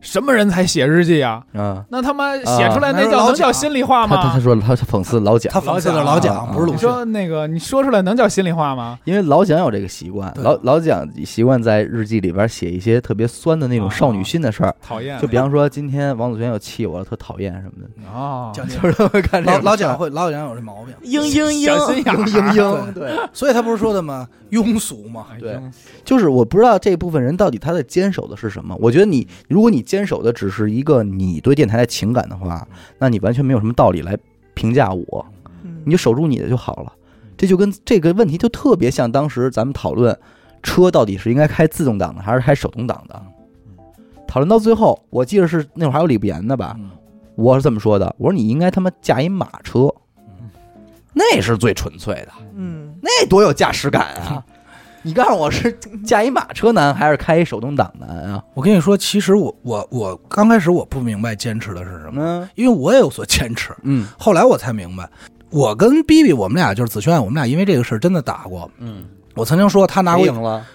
什么人才写日记啊？嗯，那他妈写出来那叫能叫心里话吗他他？说，他他讽刺老蒋他，讽刺的老老蒋蒋，不是鲁迅。你说那个你说出来能叫心里话吗？因为老蒋有这个习惯，老老蒋习惯在日记里边写一些特别酸的那种少女心的事儿，讨厌，就比方说今天王祖贤又气我了，特讨厌什么的，哦，蒋介就是他会干这老老蒋会老蒋有这毛病，嘤嘤小心嘤，眼嘤嘤，对。所以他不是说的吗？庸俗嘛。哎对就是我不知道这部分人到底他在坚守的是什么。我觉得你，如果你坚守的只是一个你对电台的情感的话，那你完全没有什么道理来评价我，嗯你就守住你的就好了。这就跟这个问题就特别像当时咱们讨论车到底是应该开自动挡的还是开手动挡的。讨论到最后，我记得是那会儿还有李不言的吧？嗯我是这么说的，我说你应该他妈驾一马车，那是最纯粹的。嗯，那多有驾驶感啊！你告诉我是驾一马车难还是开一手动挡难啊？我跟你说，其实我我我刚开始我不明白坚持的是什么，嗯因为我也有所坚持，嗯后来我才明白。我跟 B B 我们俩就是子轩，我们俩因为这个事儿真的打过。嗯，我曾经说他拿过赢，了？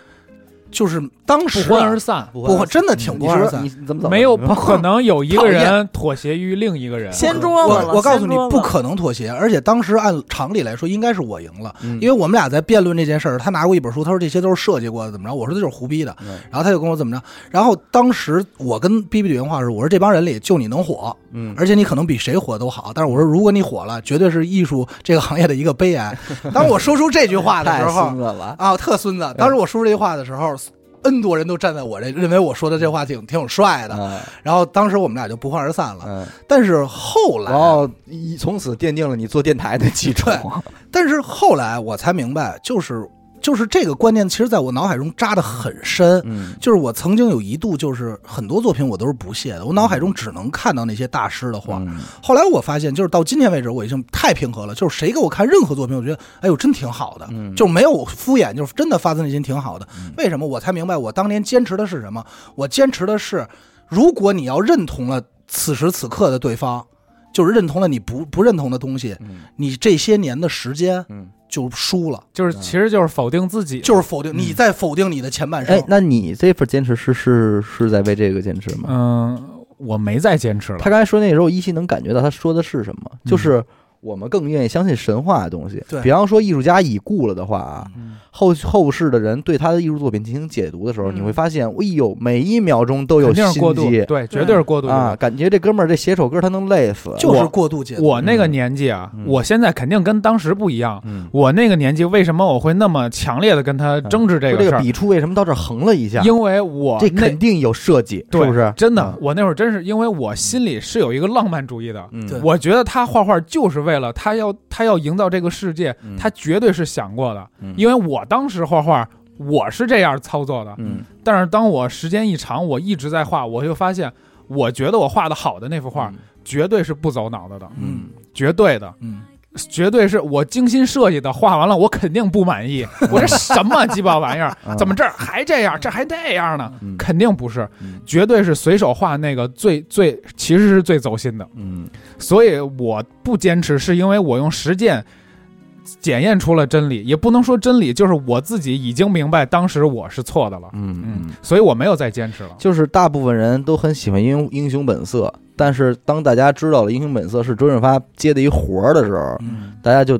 就是当不时欢而散，不不真的挺不欢而散你你怎么走？没有不可能有一个人妥协于另一个人。掀桌子，我我告诉你不可能妥协。而且当时按常理来说，应该是我赢了，嗯，因为我们俩在辩论这件事儿。他拿过一本书，他说这些都是设计过的，怎么着？我说这就是胡逼的。嗯然后他就跟我怎么着？然后当时我跟 B B 对原话是，我说这帮人里就你能火，嗯而且你可能比谁火都好。但是我说，如果你火了，绝对是艺术这个行业的一个悲哀。当我说出这句话的时候孙子了。啊，特孙子！当时我说出这句话的时候，N 多人都站在我这，认为我说的这话挺挺有帅的。嗯然后当时我们俩就不欢而散了。嗯，但是后来，然后从此奠定了你做电台的基础。但是后来我才明白，就是就是这个观念，其实在我脑海中扎得很深。嗯就是我曾经有一度，就是很多作品我都是不屑的，我脑海中只能看到那些大师的画。嗯后来我发现，就是到今天为止，我已经太平和了。就是谁给我看任何作品，我觉得哎呦真挺好的，嗯就没有敷衍，就是真的发自内心挺好的。嗯为什么？我才明白我当年坚持的是什么。我坚持的是，如果你要认同了此时此刻的对方，就是认同了你不不认同的东西，嗯你这些年的时间嗯。就输了，就是其实就是否定自己，就是否定你在否定你的前半生。哎，那你这份坚持是是是在为这个坚持吗？嗯，我没再坚持了。他刚才说那时候，依稀能感觉到他说的是什么，就是我们更愿意相信神话的东西。对比方说艺术家已故了的话啊，嗯后后世的人对他的艺术作品进行解读的时候，嗯你会发现，哎呦，每一秒钟都有肯定是心过度，机对，绝对是过度啊，感觉这哥们儿这写首歌他能累死。就是过度解读。我那个年纪啊，嗯我现在肯定跟当时不一样。嗯，我那个年纪为什么我会那么强烈的跟他争执这个事儿？说这个笔触为什么到这儿横了一下？因为我这肯定有设计，是不是？真的嗯，我那会儿真是因为我心里是有一个浪漫主义的。嗯，我觉得他画画就是为了他要他要营造这个世界，嗯他绝对是想过的。嗯因为我当时画画，我是这样操作的。嗯但是当我时间一长，我一直在画，我就发现，我觉得我画的好的那幅画，绝对是不走脑子的，嗯绝对的，嗯，绝对是我精心设计的，画完了我肯定不满意，我这什么鸡巴玩意儿？嗯？怎么这儿还这样，这还那样呢？嗯。肯定不是，嗯。绝对是随手画那个最最其实是最走心的，嗯。所以我不坚持，是因为我用实践。检验出了真理，也不能说真理，就是我自己已经明白当时我是错的了，嗯嗯，所以我没有再坚持了。就是大部分人都很喜欢英英雄本色，但是当大家知道了英雄本色是周润发接的一活儿的时候，嗯，大家就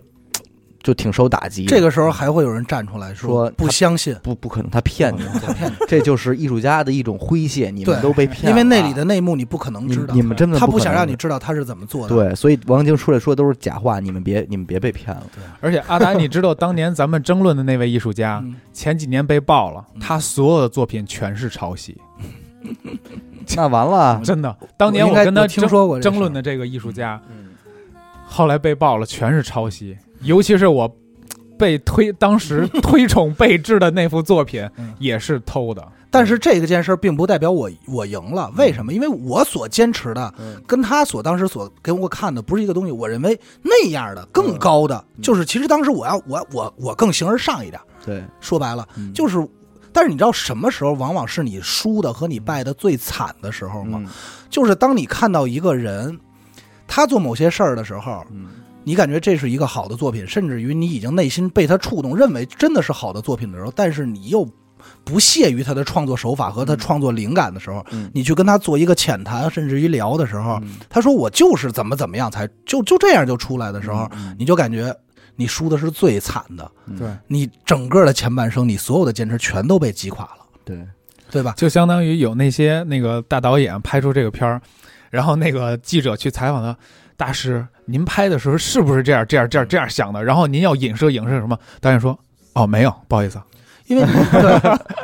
就挺受打击。这个时候还会有人站出来说不相信，不不可能，他骗你，他骗你，这就是艺术家的一种诙谐，你们都被骗了，因为那里的内幕你不可能知道你，你们真的他不想让你知道他是怎么做的。对，所以王晶出来说都是假话，你们别你们别被骗了。而且阿达，你知道当年咱们争论的那位艺术家，嗯，前几年被爆了，嗯。他所有的作品全是抄袭，那完了，真的。当年我跟他我听说过争论的这个艺术家，嗯。后来被爆了，全是抄袭，尤其是我被推当时 推崇备至的那幅作品嗯也是偷的。但是这个件事并不代表我我赢了，为什么？因为我所坚持的嗯跟他所当时所给我看的不是一个东西。我认为那样的更高的，就是其实当时我要我我我更形而上一点。对，说白了，嗯就是，但是你知道什么时候往往是你输的和你败的最惨的时候吗？嗯就是当你看到一个人，他做某些事儿的时候，嗯你感觉这是一个好的作品，甚至于你已经内心被他触动，认为真的是好的作品的时候，但是你又不屑于他的创作手法和他创作灵感的时候，嗯。你去跟他做一个浅谈，甚至于聊的时候，嗯。他说我就是怎么怎么样才就就这样就出来的时候，嗯。你就感觉你输的是最惨的，嗯。对，你整个的前半生，你所有的坚持全都被击垮了，对，对吧？就相当于有那些那个大导演拍出这个片儿，然后那个记者去采访他，大师，您拍的时候是不是这样这样这样这样想的？然后您要影射影射什么？导演说，哦，没有，不好意思啊，因为你，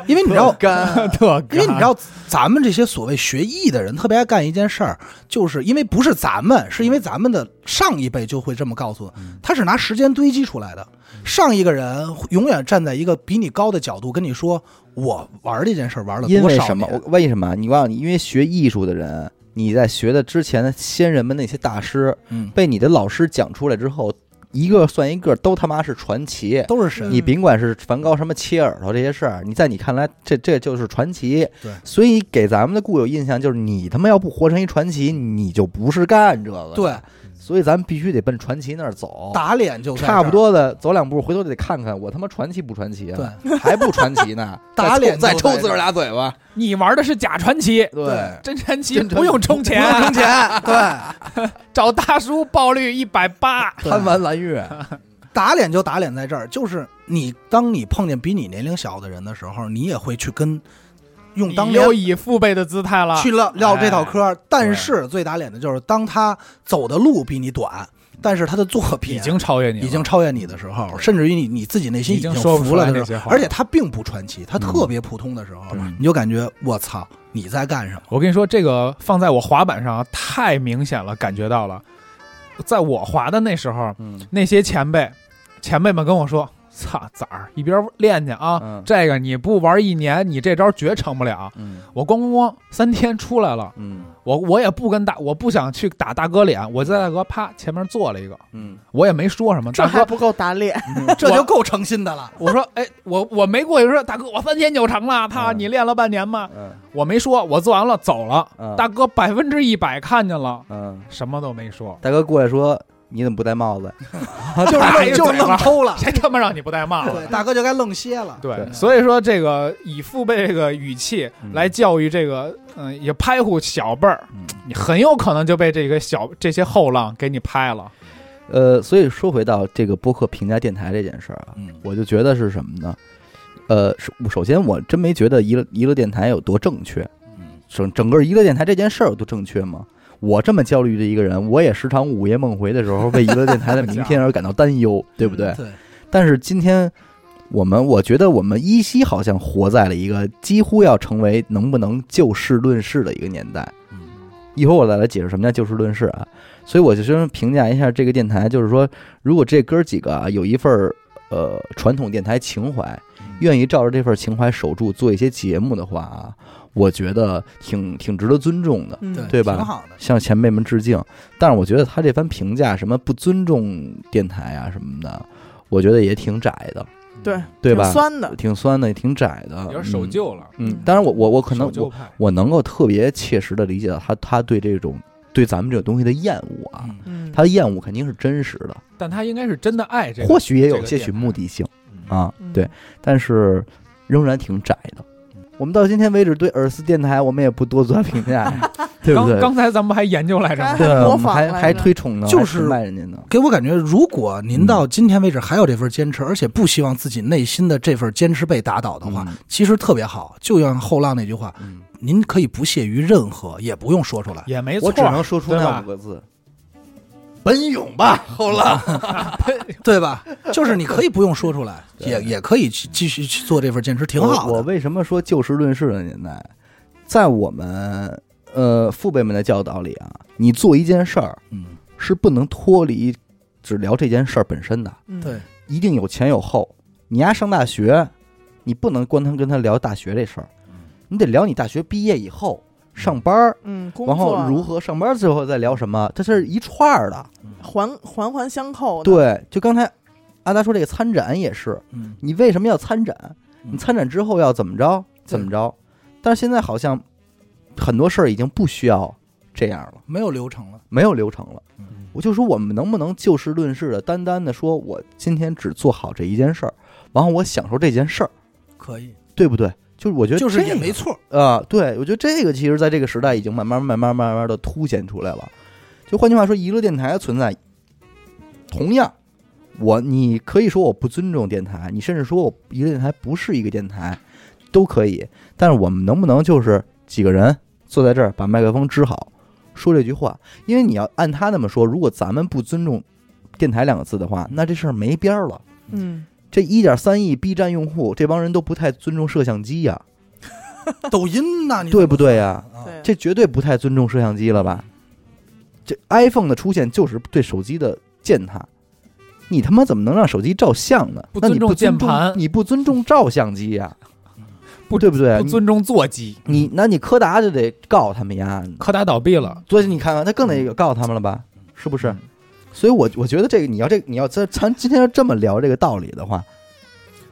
因为你知道，干，特因为你知道，咱们这些所谓学艺的人特别爱干一件事儿，就是因为不是咱们，是因为咱们的上一辈就会这么告诉，他是拿时间堆积出来的。上一个人永远站在一个比你高的角度跟你说，我玩这件事儿玩了多少为什么？为什么？你忘了？因为学艺术的人，你在学的之前的先人们那些大师，嗯，被你的老师讲出来之后，一个算一个，都他妈是传奇。都是神。你甭管是梵高什么切耳朵这些事儿，你在你看来，这这就是传奇。对所以给咱们的固有印象就是，你他妈要不活成一传奇，你就不是干这个。对，所以咱们必须得奔传奇那儿走。打脸就差不。多的，走两步，回头得看看我他妈传奇不传奇啊？对，还不传奇呢，打脸再抽自个儿俩嘴巴。你玩的是假传奇，对，真传奇不用充钱，不用充钱，对，找大叔爆率一百八。贪玩蓝月，打脸就打脸在这儿，就是你当你碰见比你年龄小的人的时候，你也会去跟用当年你又以父辈的姿态了，去唠唠这套嗑哎。但是最打脸的就是，当他走的路比你短，但是他的作品已经超越你，已经超越你的时候，甚至于你你自己内心已经服了的时候，来那些话而且他并不传奇，他特别普通的时候，对你就感觉我操，你在干什么？我跟你说，这个放在我滑板上啊太明显了，感觉到了。在我滑的那时候，嗯那些前辈前辈们跟我说：“操崽儿，一边练去啊！嗯这个你不玩一年，你这招绝成不了。嗯我咣咣咣，三天出来了，嗯我我也不跟大，我不想去打大哥脸，我在大哥啪前面做了一个，嗯，我也没说什么。大哥，这还不够打脸，这就够诚心的了。我说，哎，我我没过去说，大哥，我三天就成了。他，嗯你练了半年吗？嗯我没说，我做完了走了。嗯大哥百分之一百看见了，嗯，什么都没说。大哥过来说：“你怎么不戴帽子 就是就是愣偷了，谁他妈让你不戴帽子？对，大哥就该愣歇了。对，所以说这个以父辈这个语气嗯来教育这个，嗯、也拍护小辈儿，？”嗯你很有可能就被这个小这些后浪给你拍了。呃，所以说回到这个播客评价电台这件事儿啊，嗯我就觉得是什么呢？呃，首首先我真没觉得娱乐娱乐电台有多正确，嗯整整个娱乐电台这件事儿有多正确吗？我这么焦虑的一个人，我也时常午夜梦回的时候为娱乐电台的明天而感到担忧，对不对？对，但是今天我们，我觉得我们依稀好像活在了一个几乎要成为能不能就事论事的一个年代。嗯一会儿我再来解释什么叫就事论事啊。所以我就先评价一下这个电台，就是说，如果这哥几个啊有一份儿呃传统电台情怀，愿意照着这份情怀守住做一些节目的话啊，我觉得挺挺值得尊重的。嗯对对吧挺好的。向前辈们致敬，但是我觉得他这番评价，什么不尊重电台啊什么的，我觉得也挺窄的，对对吧挺酸的，挺酸的，也挺窄的，有点守旧了，嗯。嗯，当然我我我可能我守旧派。我能够特别切实的理解到他他对这种对咱们这个东西的厌恶啊，他的厌恶肯定是真实的，但他应该是真的爱这个，或许也有些许目的性嗯啊，嗯对，但是仍然挺窄的。我们到今天为止对耳思电台，我们也不多做评价，对不对？刚刚才咱们还研究来着？对，我们还还推崇呢，就是卖人家呢。给我感觉，如果您到今天为止还有这份坚持，而且不希望自己内心的这份坚持被打倒的话，嗯其实特别好。就像后浪那句话，嗯，您可以不屑于任何，也不用说出来。也没错，我只能说出那五个字：奔涌吧，后浪。对吧？就是你可以不用说出来，也也可以去继续去做这份坚持，挺好的。我我为什么说就事论事的年代，在我们呃父辈们的教导里啊，你做一件事儿嗯，是不能脱离只聊这件事儿本身的，嗯对，一定有前有后。你丫上大学，你不能光他跟他聊大学这事儿，你得聊你大学毕业以后上班儿，嗯，工然后作如何上班最后再聊什么，这是一串儿的。环环环相扣的。对，就刚才阿达说这个参展也是，嗯，你为什么要参展？嗯你参展之后要怎么着？怎么着？但是现在好像很多事儿已经不需要这样了，没有流程了。没有流程了。嗯我就说我们能不能就事论事的，单单的说我今天只做好这一件事儿，然后我享受这件事儿，可以，对不对？就是我觉得就是这个也没错。啊、对我觉得这个其实在这个时代已经慢慢慢慢慢慢的凸显出来了。就换句话说，娱乐电台的存在，同样，我你可以说我不尊重电台，你甚至说我娱乐电台不是一个电台，都可以。但是我们能不能就是几个人坐在这儿，把麦克风支好，说这句话？因为你要按他那么说，如果咱们不尊重电台两个字的话，那这事儿没边儿了。嗯，这一点三亿 B 站用户，这帮人都不太尊重摄像机呀、抖音呐？你对不对呀、啊对，这绝对不太尊重摄像机了吧？这 iPhone 的出现就是对手机的践踏，你他妈怎么能让手机照相呢？那你不尊重不尊重键盘你不尊重照相机呀、不对不对？不尊重座机，你你那你柯达就得告他们呀，柯达倒闭了，所以你看看他更得告他们了吧？是不是？嗯所以我我觉得这个你要这你要咱咱今天要这么聊这个道理的话，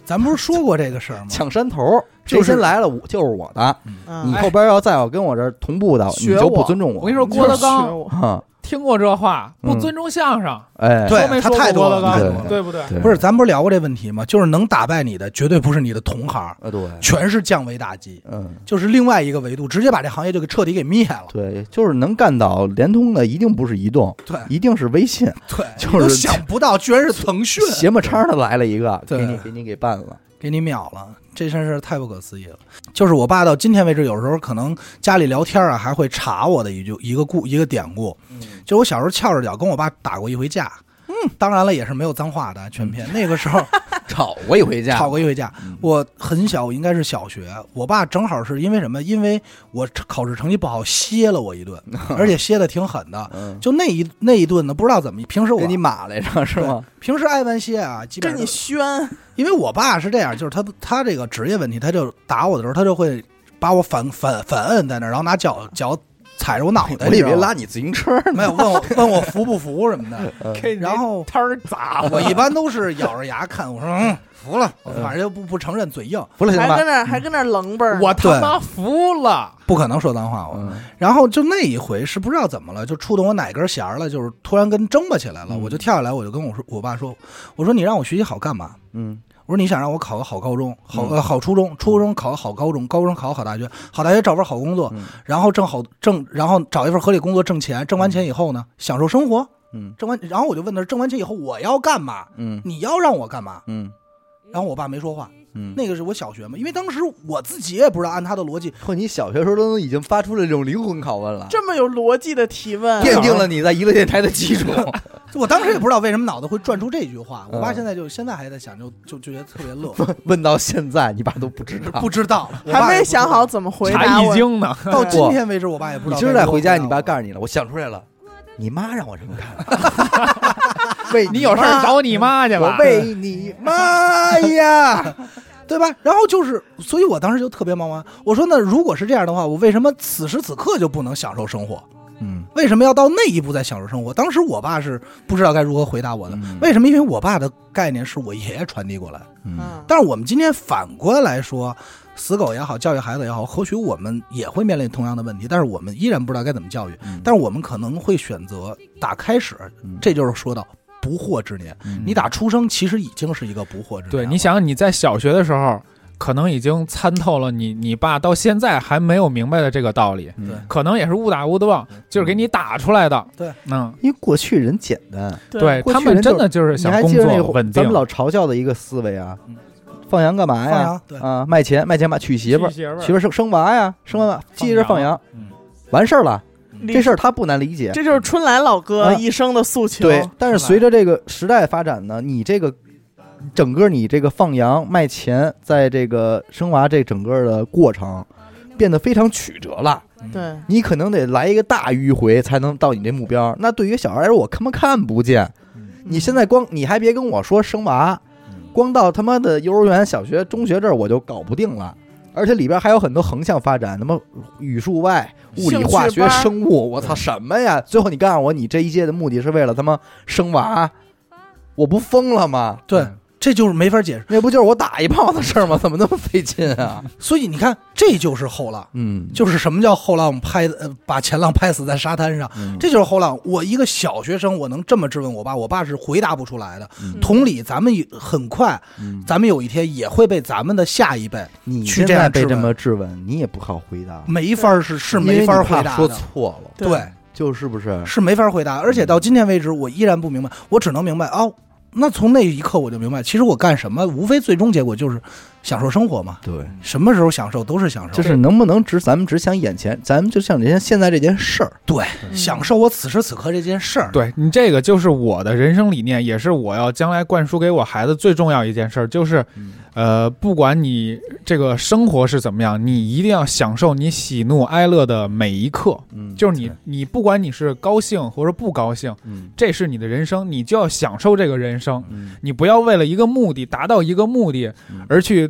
咱不是说过这个事儿吗？抢山头，就是谁先来了我就是我的，嗯。你后边要再要跟我这儿同步的，你就不尊重我。我。跟你说，郭德纲听过这话，嗯。不尊重相声，哎，对说没说他太多了过郭德纲太多了。对不对？不是，咱不是聊过这问题吗？就是能打败你的，绝对不是你的同行，啊，对，全是降维打击，嗯，就是另外一个维度，直接把这行业就给彻底给灭了。对，就是能干倒联通的，一定不是移动，对。一定是微信，对，就是想不到，居然是腾讯。邪么叉的来了一个，给你给你给办了，给你秒了，这件事太不可思议了。就是我爸到今天为止，有时候可能家里聊天啊，还会查我的一句一个故一个典故。就我小时候翘着脚跟我爸打过一回架，嗯，当然了，也是没有脏话的全篇。那个时候 吵过一回架，吵过一回架嗯，我很小，我应该是小学。我爸正好是因为什么？因为我考试成绩不好，歇了我一顿，而且歇的挺狠的。嗯，就那一那一顿呢，不知道怎么，平时我给你码来着是吗？平时挨完歇啊，基本跟你宣，因为我爸是这样，就是他他这个职业问题，他就打我的时候，他就会把我反反反摁在那儿，然后拿脚脚踩着我脑袋。我以为你知道吗拉你自行车呢，没有问我 问我服不服什么的，然后摊儿砸我一般都是咬着牙看，我说嗯服了，反正就不不承认，嘴硬，服了行吧还跟？那还跟那儿冷本儿，我他妈服了，不可能说脏话我。嗯然后就那一回是不知道怎么了，就触动我哪根弦了，就是突然跟争吧起来了，嗯我就跳下来，我就跟我说我爸说，我说你让我学习好干嘛？嗯我说你想让我考个好高中，好嗯。呃好初中，初中考个好高中，高中考个好大学，好大学找份好工作，嗯。然后挣好挣，然后找一份合理工作挣钱，挣完钱以后呢，享受生活，嗯。挣完，然后我就问他，挣完钱以后我要干嘛？嗯。你要让我干嘛？嗯。然后我爸没说话，嗯，那个是我小学嘛，因为当时我自己也不知道按他的逻辑，嚯，你小学时候都已经发出了这种灵魂拷问了，这么有逻辑的提问，奠定了你在娱乐电台的基础。我当时也不知道为什么脑子会转出这句话。我爸嗯现在就现在还在想，就就就觉得特别乐，问到现在，你爸都不知道。不知道，还没想好。怎么回查答我。易经呢，到今天为止，我爸也不知道。你今儿再回家，你爸告诉你了，我想出来了，你妈让我这么干。为你有事儿找你妈去吧我吧。为你妈 呀！对吧？然后就是，所以我当时就特别茫然。我说，那如果是这样的话，我为什么此时此刻就不能享受生活？嗯为什么要到那一步再享受生活？当时我爸是不知道该如何回答我的。嗯为什么？因为我爸的概念是我爷爷传递过来。嗯嗯，但是我们今天反过来说，死狗也好，教育孩子也好，或许我们也会面临同样的问题，但是我们依然不知道该怎么教育。嗯但是我们可能会选择打开始，嗯这就是说到不惑之年。嗯你打出生其实已经是一个不惑之年。对，你想你在小学的时候，可能已经参透了你你爸到现在还没有明白的这个道理，可能也是误打误撞，就是给你打出来的。对，嗯，因为过去人简单，对他们真的就是你想工作稳定咱们。老嘲笑的一个思维啊嗯，放羊干嘛呀？放羊？对。啊，卖钱卖钱吧，娶媳妇儿，娶媳妇儿。生生娃呀，生完娃接着放羊，嗯。完事儿了。这事儿他不难理解，这就是春来老哥啊一生的诉求。对，但是随着这个时代发展呢，你这个整个你这个放羊卖钱，在这个生娃这整个的过程变得非常曲折了。对。你可能得来一个大迂回才能到你这目标。那对于小孩来说，我他妈看不见。你现在光你还别跟我说生娃，光到他妈的幼儿园、小学、中学这儿我就搞不定了。而且里边还有很多横向发展，什么语数外、物理、化学、生物，我操什么呀？最后你告诉我，你这一届的目的是为了他妈生娃，我不疯了吗？对，这就是没法解释。那不就是我打一炮的事儿吗？怎么那么费劲啊？所以你看，这就是后浪，嗯，就是什么叫后浪拍呃把前浪拍死在沙滩上，嗯这就是后浪。我一个小学生，我能这么质问我爸，我爸是回答不出来的。嗯同理，咱们也很快，嗯咱们有一天也会被咱们的下一辈你去现在被这这样质问么质问，你也不好回答，没法是是没法回答说，错了，对，就是不是？是没法回答。而且到今天为止，我依然不明白，我只能明白哦。那从那一刻我就明白，其实我干什么，无非最终结果就是享受生活嘛。对，什么时候享受都是享受，就是能不能只咱们只想眼前，咱们就像人家现在这件事儿，对嗯享受我此时此刻这件事儿。对你这个就是我的人生理念，也是我要将来灌输给我孩子最重要一件事儿，就是，呃，不管你这个生活是怎么样，你一定要享受你喜怒哀乐的每一刻。嗯就是你，你不管你是高兴或者不高兴，嗯这是你的人生，你就要享受这个人生。嗯你不要为了一个目的达到一个目的嗯而去，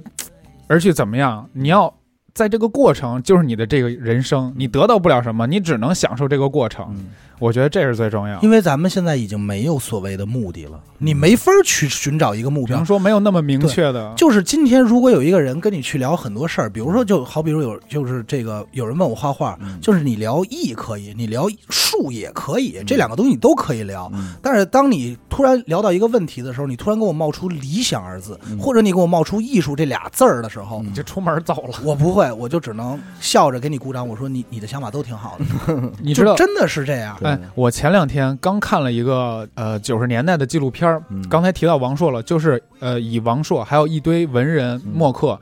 而去怎么样？你要在这个过程就是你的这个人生，你得到不了什么，你只能享受这个过程。嗯我觉得这是最重要。因为咱们现在已经没有所谓的目的了，你没法去寻找一个目标。说没有那么明确的，就是今天，如果有一个人跟你去聊很多事儿，比如说，就好比如有，就是这个有人问我画画，嗯就是你聊艺可以，你聊术也可以，这两个东西你都可以聊。嗯但是当你突然聊到一个问题的时候，你突然给我冒出“理想”二字，嗯或者你给我冒出“艺术”这俩字儿的时候，嗯你就出门走了。我不会，我就只能笑着给你鼓掌。我说你你的想法都挺好的，你知道，真的是这样。哎，我前两天刚看了一个呃九十年代的纪录片儿嗯刚才提到王朔了，就是呃以王朔还有一堆文人嗯墨客，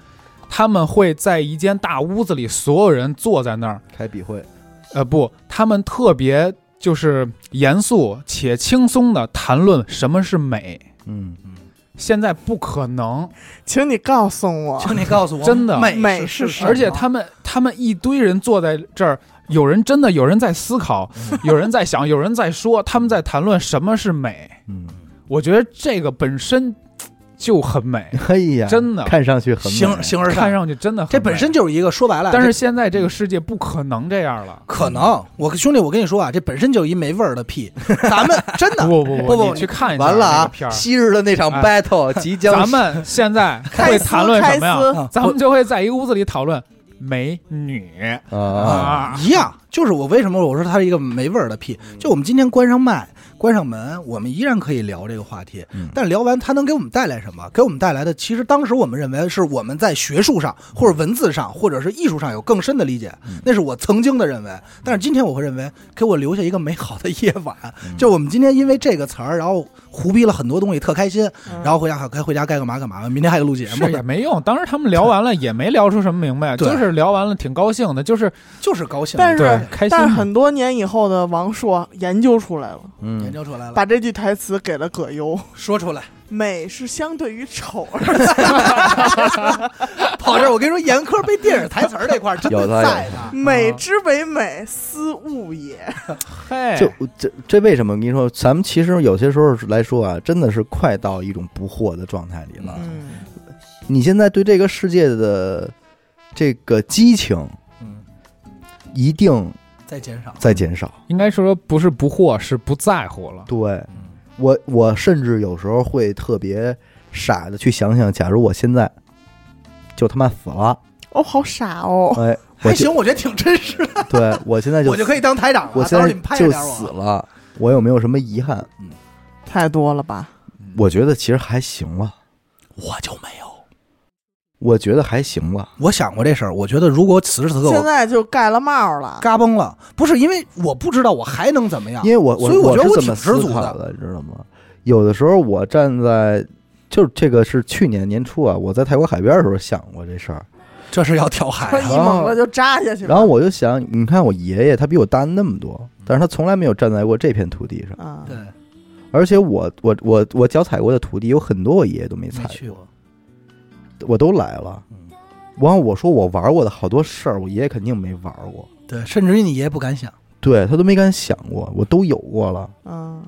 他们会在一间大屋子里，所有人坐在那儿，开笔会，呃不，他们特别就是严肃且轻松的谈论什么是美。嗯现在不可能，请你告诉我，请你告诉我，真的。美美是而且他们他们一堆人坐在这儿，有人真的有人在思考，有人在想，有人在说，他们在谈论什么是美。嗯，我觉得这个本身就很美，可 以呀，真的。看上去很美。形形而看上，去真的很这本身就是一个说白了，但是现在这个世界不可能这样了。可能，我兄弟，我跟你说啊，这本身就一没味儿的屁，咱们真的。不不不不你去看一下完了啊。昔日的那场哎 battle 即将咱们现在会谈论什么呀？咱们就会在一个屋子里讨论美女。啊，啊，一样，就是我为什么我说它是一个没味儿的屁，就我们今天关上麦。关上门，我们依然可以聊这个话题，嗯但聊完它能给我们带来什么？给我们带来的，其实当时我们认为是我们在学术上或者文字上或者是艺术上有更深的理解，嗯那是我曾经的认为。但是今天我会认为，给我留下一个美好的夜晚。嗯就我们今天因为这个词儿，然后胡逼了很多东西，特开心，嗯然后回家还该回家该干嘛干嘛，明天还得录节目是，也没用。当时他们聊完了也没聊出什么明白，就是聊完了挺高兴的，就是就是高兴。但是开心。但是很多年以后的王朔研究出来了，嗯研，究出来了，把这句台词给了葛优。说出来。美是相对于丑而 跑这儿，我跟你说，严苛背电影台词儿这块儿真的有的在呢。美之为美，斯物也。嘿，就这这为什么？我跟你说，咱们其实有些时候来说啊，真的是快到一种不惑的状态里了。嗯，你现在对这个世界的这个激情嗯，一定在减少。在减少。应该说不是不惑，是不在乎了。对我，我甚至有时候会特别傻的去想想，假如我现在就他妈死了，哦，好傻哦。哎，我就还行，我觉得挺真实的，对我现在就 我就可以当台长了。我现在到时候你们拍就点我。死了，我有没有什么遗憾？太多了吧？我觉得其实还行了。我就没有。我觉得还行吧。我想过这事儿，我觉得如果此时此刻现我在就盖了帽了。嘎嘣了，不是因为我不知道我还能怎么样因，为我我所以我觉得是我挺知这么思足的考的，你知道吗？有的时候我站在，就是这个是去年年初啊，我在泰国海边的时候想过这事儿，这是要跳海。一猛子就扎下去了。然后我就想，你看我爷爷他比我大那么多，但是他从来没有站在过这片土地上，啊，对，而且我我我我脚踩过的土地有很多我爷爷都没踩没去过，我都来了嗯。然后我说我玩过的好多事儿，我爷爷肯定没玩过，对，甚至于你爷爷不敢想。对他都没敢想过，我都有过了。嗯，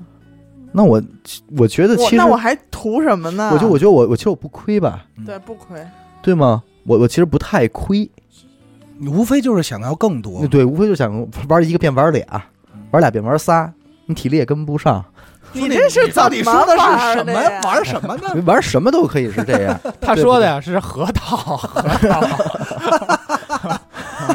那我我觉得其实，那我还图什么呢？我就我觉得我我其实我不亏吧，对不亏。对吗？我我其实不太亏，你无非就是想要更多，对，无非就想玩一个变玩俩嗯，玩俩变玩仨，你体力也跟不上，你这是到底怎么说的是什么呀玩什么呢？玩什么都可以是这样。他说的呀是核桃，核桃，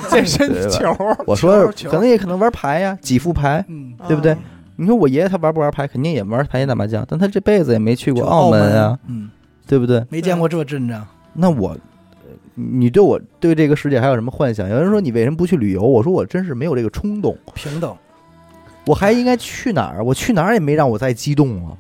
健身球，我说可能也可能玩牌呀，几副牌。嗯，对不对嗯你说我爷爷他玩不玩牌？肯定也玩牌打麻将，但他这辈子也没去过澳门啊，，嗯，对不对？没见过这阵仗。那我，呃你对我对这个世界还有什么幻想？有人说你为什么不去旅游？我说我真是没有这个冲动，平等，我还应该去哪儿？我去哪儿也没让我再激动啊，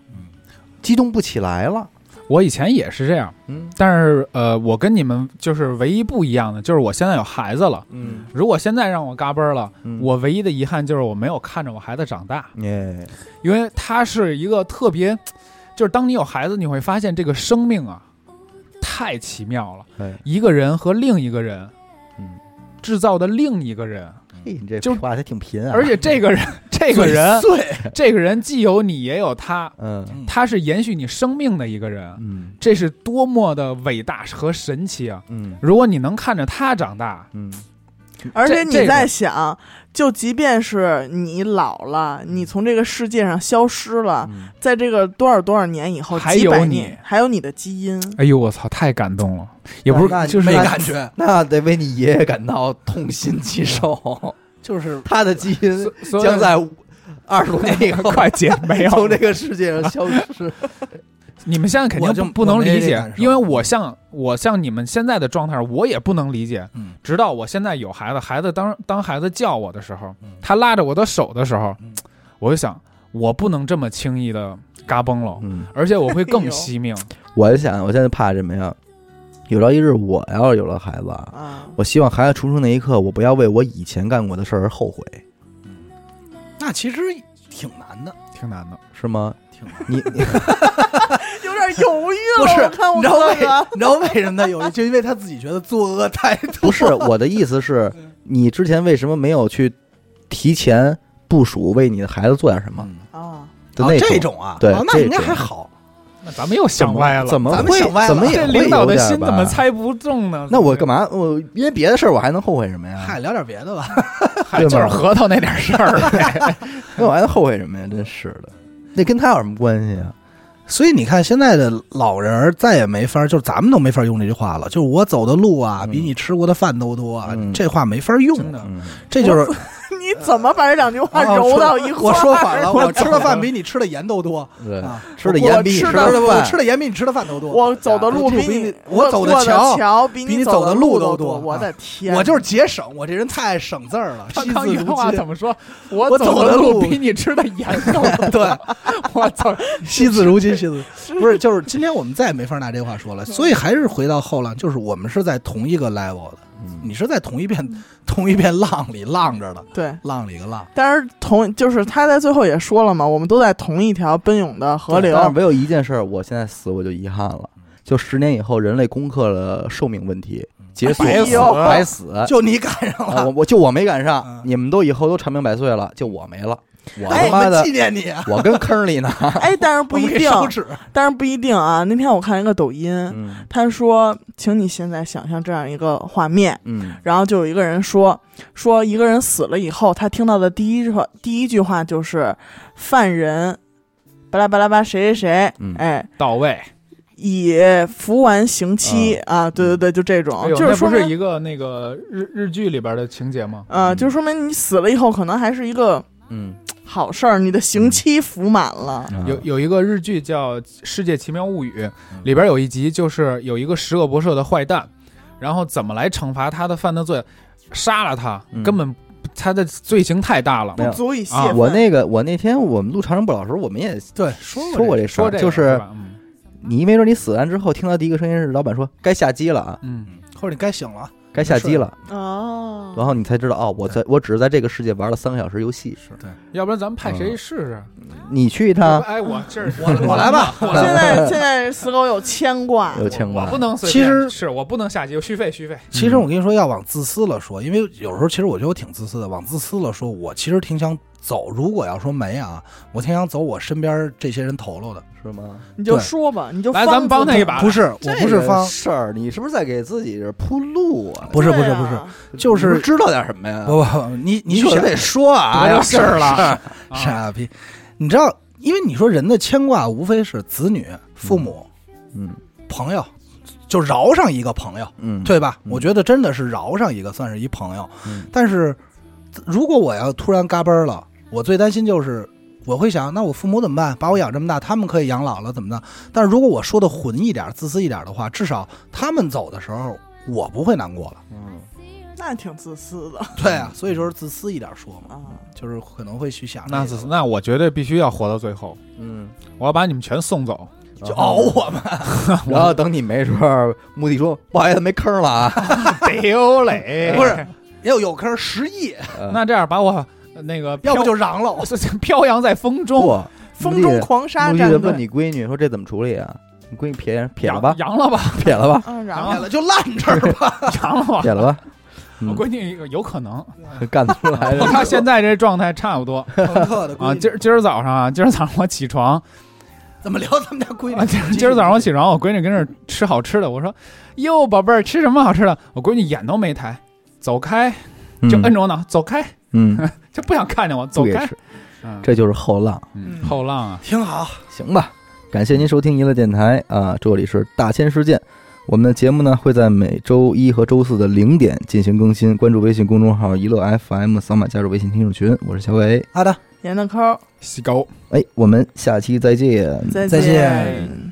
激动不起来了。我以前也是这样，嗯但是呃，我跟你们就是唯一不一样的，就是我现在有孩子了。嗯如果现在让我嘎嘣儿了，嗯我唯一的遗憾就是我没有看着我孩子长大，耶，因为他是一个特别，就是当你有孩子，你会发现这个生命啊，太奇妙了。哎，一个人和另一个人嗯，制造的另一个人，嘿，你这就话他挺贫啊。而且这个人，这个人，对，这个人既有你也有他，嗯他是延续你生命的一个人，嗯这是多么的伟大和神奇啊！嗯如果你能看着他长大，嗯，而且你在想，就即便是你老了，你从这个世界上消失了，嗯在这个多少多少年以后，还有你还有你的基因。哎呦我操，太感动了！也不那是，就是没感觉，那得为你爷爷感到痛心疾首，就是他的基因将在二十多年以后 快姐没有从这个世界上消失。你们现在肯定不不能理解因为我像我像你们现在的状态，我也不能理解。嗯直到我现在有孩子，孩子当当孩子叫我的时候嗯，他拉着我的手的时候嗯，我就想，我不能这么轻易的嘎嘣了，嗯，而且我会 哎更惜命。我就想，我现在怕什么呀？有朝一日我要是有了孩子我希望孩子出生那一刻，我不要为我以前干过的事儿而后悔，那其实挺难的，挺难的，是吗？你你 有点犹豫了。不是我看，我你知道为哥哥，你知道为什么他有？就因为他自己觉得作恶太多。不是我的意思是，你之前为什么没有去提前部署为你的孩子做点什么嗯啊，啊的那这种啊，对啊那应该这种还好。那咱们又想歪了，怎么会咱们想歪了怎么也会这领导的有点心怎么？猜不中呢？那我干嘛？我因为别的事儿，我还能后悔什么呀？嗨，聊点别的吧。嗨就是核桃那点事儿呗。那我还能后悔什么呀？真是的，那跟他有什么关系啊？所以你看，现在的老人儿再也没法，就是咱们都没法用这句话了。就是我走的路啊，嗯比你吃过的饭都多这话没法用真的嗯，这就是你 怎么把这两句话啊揉到一块儿？我说 反了，我吃的饭比你吃的盐都多对，啊，吃的盐比你吃的的饭我吃的盐比你吃的饭都多。我走的路啊比你，我走的桥桥比比你走走的路路都多我的天，我就是节省，我这人太爱省字儿了。他惜字如刚原话金怎么说？我我走走的路路比你吃的盐都多。对，我操！惜字如金，惜字不是就是今天我们再也没法拿这话说了，所以还是回到后浪，就是我们是在同一个 level 的，嗯你是在同一片 同一片浪里浪着的，对。浪里个浪。但是同就是他在最后也说了嘛，我们都在同一条奔涌的河流但。是唯有一件事儿，我现在死我就遗憾了，就十年以后人类攻克了寿命问题，结束白死白死，就你赶上啊，了，我我就我没赶上嗯，你们都以后都长命百岁了，就我没了，我他妈的纪念你啊，我跟坑里呢，哎，但是不一定。但是不一定啊。那天我看一个抖音，嗯他说，请你现在想象这样一个画面，嗯然后就有一个人说，说一个人死了以后，他听到的第一句话，第一句话就是犯人，巴拉巴拉巴谁谁谁，嗯哎，到位。已服完刑期、啊，对对对，就这种，哎，就是说，那不是一个那个日日剧里边的情节吗？呃，嗯就说明你死了以后，可能还是一个嗯，好事儿，你的刑期服满了。啊有有一个日剧叫《世界奇妙物语》，里边有一集就是有一个十恶不赦的坏蛋，然后怎么来惩罚他的犯的罪，杀了他嗯。根本他的罪行太大了。不足以泄。我那个我那天我们录长生不老时候，我们也对，说说过这这事儿，说这就是你没准你死完之后听到第一个声音是老板说该下机了啊，嗯，或者你该醒了，该下机了，哦，然后你才知道哦，我在我只是在这个世界玩了三个小时游戏。是对要不然咱们派谁试试？你去一趟，哎，我这是 我我来吧，我现。在现在死狗有牵挂，有牵挂我不能随其实是我不能下机，有续费续费。其实我跟你说，要往自私了说，因为有时候其实我觉得我挺自私的。往自私了说，我其实挺想走。如果要说没啊，我挺想走我身边这些人头了的。是吗？你就说吧，你就来咱们帮他一把不是，我不是方，事儿，你是不是在给自己这铺路啊？不是不是不是，就是知道点什么呀？不不不，你你想你可得说啊，多事儿了，啊傻逼，你知道，因为你说人的牵挂无非是子女、父母、嗯朋友，就饶上一个朋友，嗯，对吧？嗯我觉得真的是饶上一个算是一朋友。嗯但是如果我要突然嘎嘣儿了，我最担心就是。我会想，那我父母怎么办？把我养这么大，他们可以养老了，怎么的？但是如果我说的混一点、自私一点的话，至少他们走的时候，我不会难过了。嗯那挺自私的对啊，所以说自私一点说嘛，啊。就是可能会去想那自私那我绝对必须要活到最后，嗯，我要把你们全送走。就熬我们。然后等你没时候，墓地说不好意思没坑了啊，丢嘞，不是要有有坑十亿，呃那这样把我呃那个要不就飘嚷了。飘扬在风中，风中狂沙战墓地的问，你闺女说这怎么处理啊？你闺女撇撇了吧，扬了吧，撇了吧，嗯，然然后完了就烂这儿吧。扬了吧。撇了吧，嗯我闺女有可能，干得出来的。她现在这状态差不多啊。今儿今儿早上啊，今儿早上我起床，怎么聊咱们家闺啊女？今今儿早上我起床，我闺女跟那儿吃好吃的，我说哟宝贝儿吃什么好吃的？我闺女眼都没抬，走开，就摁着我脑，走开，嗯，就不想看见我，走开。这就是后浪。嗯后浪啊，挺好，行吧，感谢您收听娱乐电台啊，这里是大千世界。我们的节目呢会在每周一和周四的零点进行更新，关注微信公众号“娱乐 FM”，扫码加入微信听众群。我是小伟，好的。严德抠，西高。哎，我们下期再见。再再见见